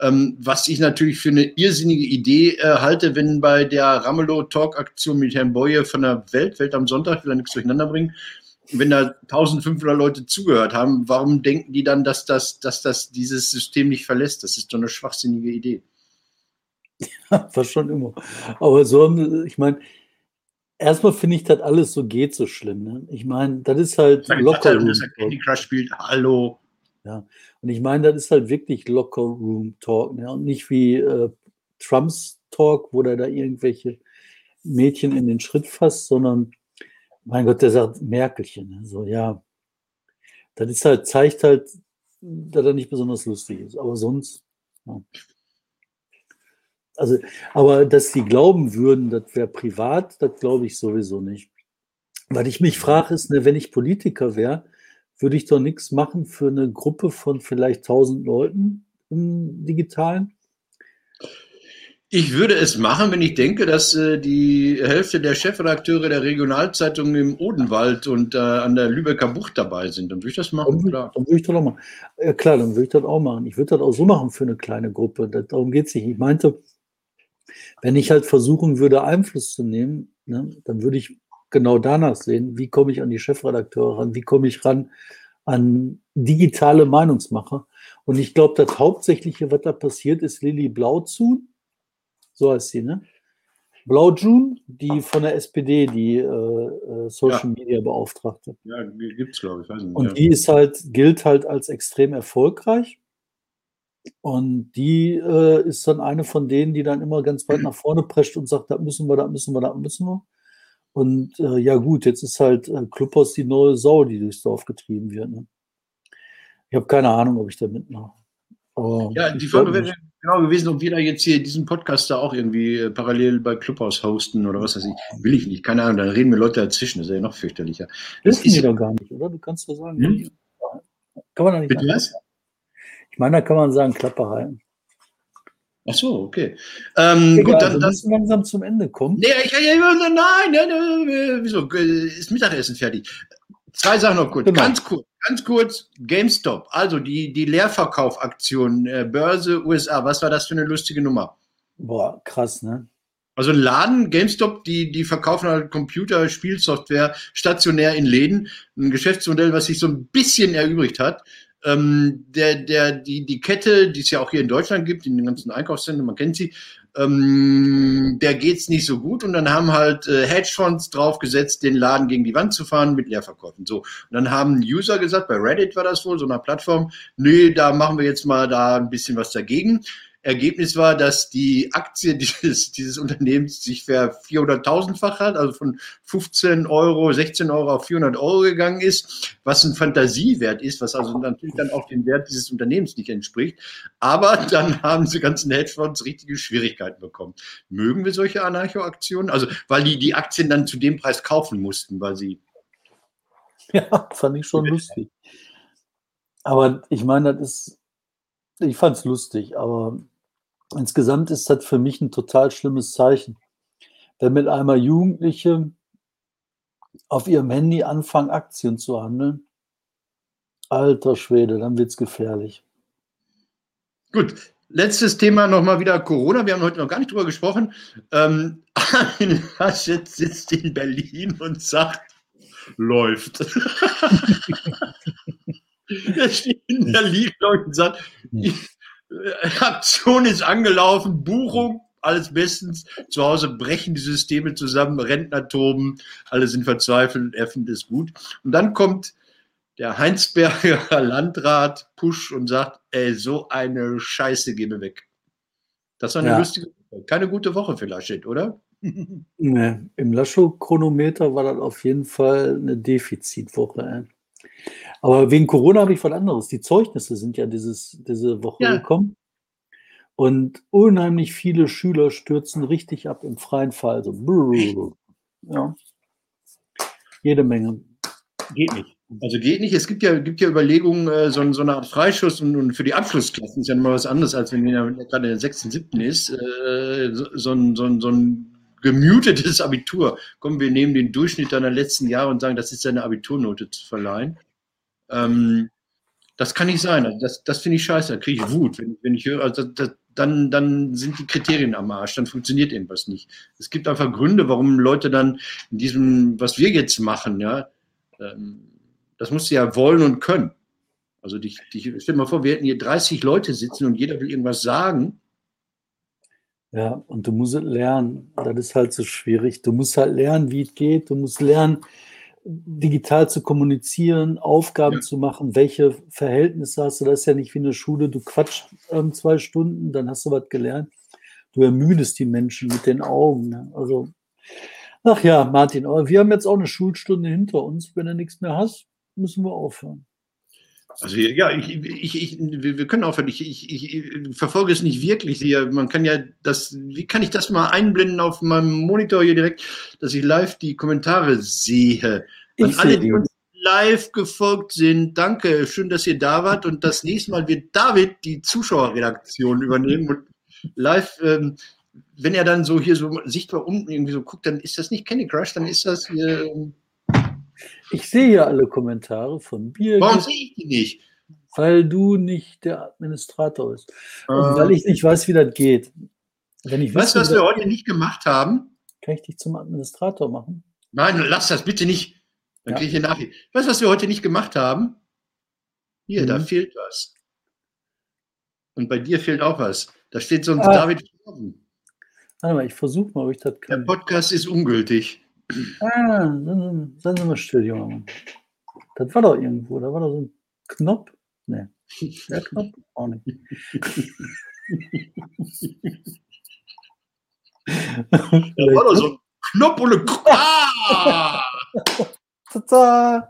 [SPEAKER 2] Ähm, was ich natürlich für eine irrsinnige Idee äh, halte, wenn bei der Ramelow-Talk-Aktion mit Herrn Boye von der Welt, Welt am Sonntag, will da nichts durcheinander bringen, wenn da 1500 Leute zugehört haben, warum denken die dann, dass das, dass das dieses System nicht verlässt? Das ist doch eine schwachsinnige Idee.
[SPEAKER 1] Ja, war schon immer. Aber so, ich meine, erstmal finde ich das alles so geht so schlimm. Ne? Ich meine, das ist halt
[SPEAKER 2] locker Room. Dass er Candy Crush spielt, hallo.
[SPEAKER 1] Ja, und ich meine, das ist halt wirklich locker Room Talk ne? und nicht wie äh, Trumps Talk, wo der da irgendwelche Mädchen in den Schritt fasst, sondern mein Gott, der sagt Merkelchen. Ne? So, ja. Das ist halt, zeigt halt, dass er nicht besonders lustig ist. Aber sonst, ja. Also, aber dass sie glauben würden, das wäre privat, das glaube ich sowieso nicht. Was ich mich frage, ist, ne, wenn ich Politiker wäre, würde ich doch nichts machen für eine Gruppe von vielleicht 1000 Leuten im Digitalen?
[SPEAKER 2] Ich würde es machen, wenn ich denke, dass äh, die Hälfte der Chefredakteure der Regionalzeitung im Odenwald und äh, an der Lübecker Bucht dabei sind. Dann würde ich das machen,
[SPEAKER 1] dann, klar. Dann würde ich das auch machen. Ja, klar, dann würde ich das auch machen. Ich würde das auch so machen für eine kleine Gruppe. Das, darum geht es nicht. Ich meinte, wenn ich halt versuchen würde, Einfluss zu nehmen, ne, dann würde ich genau danach sehen, wie komme ich an die Chefredakteure ran, wie komme ich ran an digitale Meinungsmacher. Und ich glaube, das Hauptsächliche, was da passiert, ist Lilly Blauzun, so heißt sie, ne? Blaujun, die von der SPD, die äh, äh, Social ja. Media Beauftragte.
[SPEAKER 2] Ja, gibt es, glaube ich. Weiß
[SPEAKER 1] nicht, Und ja. die ist halt, gilt halt als extrem erfolgreich Und die äh, ist dann eine von denen, die dann immer ganz weit nach vorne prescht und sagt, da müssen wir, da müssen wir, da müssen wir. Und äh, ja gut, jetzt ist halt äh, Clubhaus die neue Sau, die durchs Dorf getrieben wird. Ne? Ich habe keine Ahnung, ob ich da mitmache.
[SPEAKER 2] ja, die Frage wäre genau gewesen, ob wir da jetzt hier diesen Podcast da auch irgendwie äh, parallel bei Clubhouse hosten oder was weiß ich. Will ich nicht, keine Ahnung, dann reden mir Leute dazwischen, das ist ja noch fürchterlicher.
[SPEAKER 1] Das ist die doch gar nicht, oder? Du kannst doch sagen, hm? kann man doch nicht
[SPEAKER 2] Bitte was?
[SPEAKER 1] Meine, da kann man sagen, Klappe halten.
[SPEAKER 2] Ach so, okay. Ähm,
[SPEAKER 1] Egal,
[SPEAKER 2] gut, dann,
[SPEAKER 1] wir
[SPEAKER 2] dann,
[SPEAKER 1] müssen langsam zum Ende kommen.
[SPEAKER 2] nee, ich, ja, nein, nein, nein, nein, wieso? Ist Mittagessen fertig. Zwei Sachen noch kurz.
[SPEAKER 1] Genau.
[SPEAKER 2] Ganz kurz, ganz kurz. GameStop, also die, die Leerverkaufaktion, äh, Börse USA, was war das für eine lustige Nummer?
[SPEAKER 1] Boah, krass, ne?
[SPEAKER 2] Also ein Laden, GameStop, die, die verkaufen halt Computer, Spielsoftware stationär in Läden. Ein Geschäftsmodell, was sich so ein bisschen erübrigt hat. Ähm, der, der, die, die Kette, die es ja auch hier in Deutschland gibt, in den ganzen Einkaufszentren, man kennt sie, ähm, der geht's nicht so gut und dann haben halt äh, Hedgefonds draufgesetzt, den Laden gegen die Wand zu fahren mit Leerverkäufen. So. Und dann haben User gesagt, bei Reddit war das wohl, so einer Plattform, nee, da machen wir jetzt mal da ein bisschen was dagegen. Ergebnis war, dass die Aktie dieses, dieses Unternehmens sich ver 400.000-fach hat, also von 15 Euro, 16 Euro auf 400 Euro gegangen ist, was ein Fantasiewert ist, was also natürlich dann auch dem Wert dieses Unternehmens nicht entspricht. Aber dann haben die ganzen Hedgefonds richtige Schwierigkeiten bekommen. Mögen wir solche Anarcho-Aktionen? Also, weil die die Aktien dann zu dem Preis kaufen mussten, weil sie
[SPEAKER 1] Ja, fand ich schon lustig. Aber ich meine, das ist, ich fand es lustig, aber insgesamt ist das für mich ein total schlimmes Zeichen. Wenn mit einmal Jugendliche auf ihrem Handy anfangen, Aktien zu handeln, alter Schwede, dann wird es gefährlich.
[SPEAKER 2] Gut, letztes Thema nochmal wieder Corona. Wir haben heute noch gar nicht drüber gesprochen. Ähm, Armin Laschet sitzt in Berlin und sagt, läuft. er steht in Berlin ich, und sagt, äh, Aktion ist angelaufen, Buchung, alles bestens. Zu Hause brechen die Systeme zusammen, Rentner toben, alle sind verzweifelt, er findet es gut. Und dann kommt der Heinsberger Landrat Pusch und sagt, ey, so eine Scheiße, geh mir weg. Das war eine
[SPEAKER 1] Ja.
[SPEAKER 2] lustige Woche. Keine gute Woche für Laschet, oder?
[SPEAKER 1] Nee, im Laschow-Chronometer war das auf jeden Fall eine Defizitwoche. Ey. Aber wegen Corona habe ich was anderes. Die Zeugnisse sind ja dieses, diese Woche
[SPEAKER 2] Ja.
[SPEAKER 1] gekommen. Und unheimlich viele Schüler stürzen richtig ab im freien Fall. So, ja. Jede Menge.
[SPEAKER 2] Geht nicht. Also geht nicht. Es gibt ja, gibt ja Überlegungen, äh, so, so eine Art Freischuss und, und für die Abschlussklassen ist ja nochmal was anderes, als wenn man ja gerade in der 6., 7. ist. Äh, so, so, ein, so, ein, so ein gemutetes Abitur. Kommen wir nehmen den Durchschnitt deiner letzten Jahre und sagen, das ist deine Abiturnote zu verleihen. Ähm, das kann nicht sein. Also das, das finde ich scheiße. Da kriege ich Wut, wenn, wenn ich höre, also das, dann, dann sind die Kriterien am Arsch, dann funktioniert irgendwas nicht. Es gibt einfach Gründe, warum Leute dann in diesem, was wir jetzt machen, ja, ähm, das musst du ja wollen und können. Also dich, dich, stell dir mal vor, wir hätten hier 30 Leute sitzen und jeder will irgendwas sagen.
[SPEAKER 1] Ja, und du musst es lernen. Das ist halt so schwierig. Du musst halt lernen, wie es geht. Du musst lernen, digital zu kommunizieren, Aufgaben
[SPEAKER 2] Ja.
[SPEAKER 1] zu machen, welche Verhältnisse hast du. Das ist ja nicht wie in der Schule, du quatscht ähm, zwei Stunden, dann hast du was gelernt. Du ermüdest die Menschen mit den Augen. Ne? Also, ach ja, Martin, aber wir haben jetzt auch eine Schulstunde hinter uns. Wenn du nichts mehr hast, müssen wir aufhören.
[SPEAKER 2] Also ja, ich, ich, ich, wir können aufhören. Ich, ich, ich verfolge es nicht wirklich hier. Man kann ja das, wie kann ich das mal einblenden auf meinem Monitor hier direkt, dass ich live die Kommentare sehe. An
[SPEAKER 1] Ich
[SPEAKER 2] alle, die. uns live gefolgt sind, danke, schön, dass ihr da wart. Und das nächste Mal wird David die Zuschauerredaktion übernehmen und live, ähm, wenn er dann so hier so sichtbar unten irgendwie so guckt, dann ist das nicht Candy Crush, dann ist das hier. ähm,
[SPEAKER 1] Ich sehe ja alle Kommentare von Birgit,
[SPEAKER 2] Warum sehe ich die nicht?
[SPEAKER 1] weil du nicht der Administrator bist. Und
[SPEAKER 2] Äh,
[SPEAKER 1] weil ich nicht weiß, wie das geht. Wenn ich
[SPEAKER 2] weißt du, was wir heute nicht gemacht haben?
[SPEAKER 1] kann ich dich zum Administrator machen?
[SPEAKER 2] Nein, lass das bitte nicht. Dann
[SPEAKER 1] Ja.
[SPEAKER 2] kriege ich hier Nachricht. Weißt du, was wir heute nicht gemacht haben? Hier, da
[SPEAKER 1] Mhm.
[SPEAKER 2] fehlt was. Und bei dir fehlt auch was. Da steht so ein
[SPEAKER 1] Ah.
[SPEAKER 2] David.
[SPEAKER 1] Warte mal, ich versuche mal, ob ich das
[SPEAKER 2] Der
[SPEAKER 1] kann.
[SPEAKER 2] Podcast ist ungültig.
[SPEAKER 1] Ah, Sie, seien Sie mal still, Junge Mann. Das war doch irgendwo, da war doch so ein Knopf. Nee. Der Knopf? Auch nicht.
[SPEAKER 2] Da war doch so ein Knopf und eine ah!
[SPEAKER 1] Tata!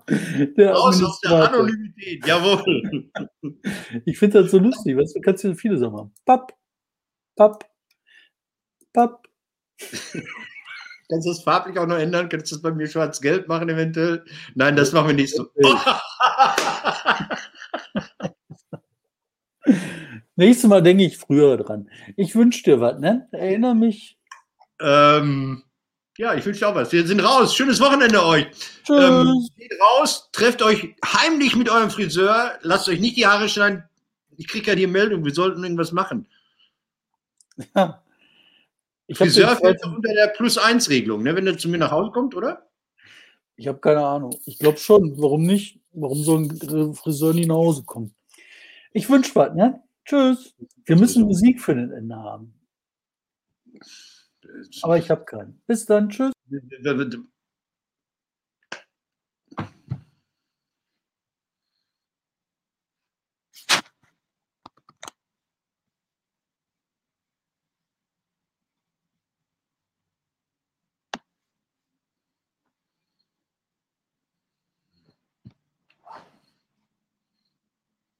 [SPEAKER 1] Der
[SPEAKER 2] Raus aus der. Anonymität, jawohl.
[SPEAKER 1] Ich finde das so lustig, weißt du, du kannst ja viele Sachen machen. Papp, papp, papp.
[SPEAKER 2] Kannst du das farblich auch noch ändern? Kannst du das bei mir schwarz-gelb machen eventuell? Nein, das machen wir nicht so.
[SPEAKER 1] Nächstes Mal denke ich früher dran. Ich wünsche dir was, ne? Erinnere mich.
[SPEAKER 2] ähm, ja, ich wünsche dir auch was. Wir sind raus. Schönes Wochenende euch.
[SPEAKER 1] Tschüss.
[SPEAKER 2] Ähm, geht raus, trefft euch heimlich mit eurem Friseur, lasst euch nicht die Haare schneiden. Ich kriege ja die Meldung, wir sollten irgendwas machen.
[SPEAKER 1] Ja. Ich habe
[SPEAKER 2] Friseur fällt doch unter der Plus-1-Regelung, ne, wenn der zu mir nach Hause kommt, oder?
[SPEAKER 1] ich hab keine Ahnung. Ich glaube schon. Warum nicht? Warum soll ein Friseur nie nach Hause kommen? Ich wünsche was, ne? Tschüss. Wir müssen Musik für den Ende haben. Aber ich habe keinen. Bis dann. Tschüss.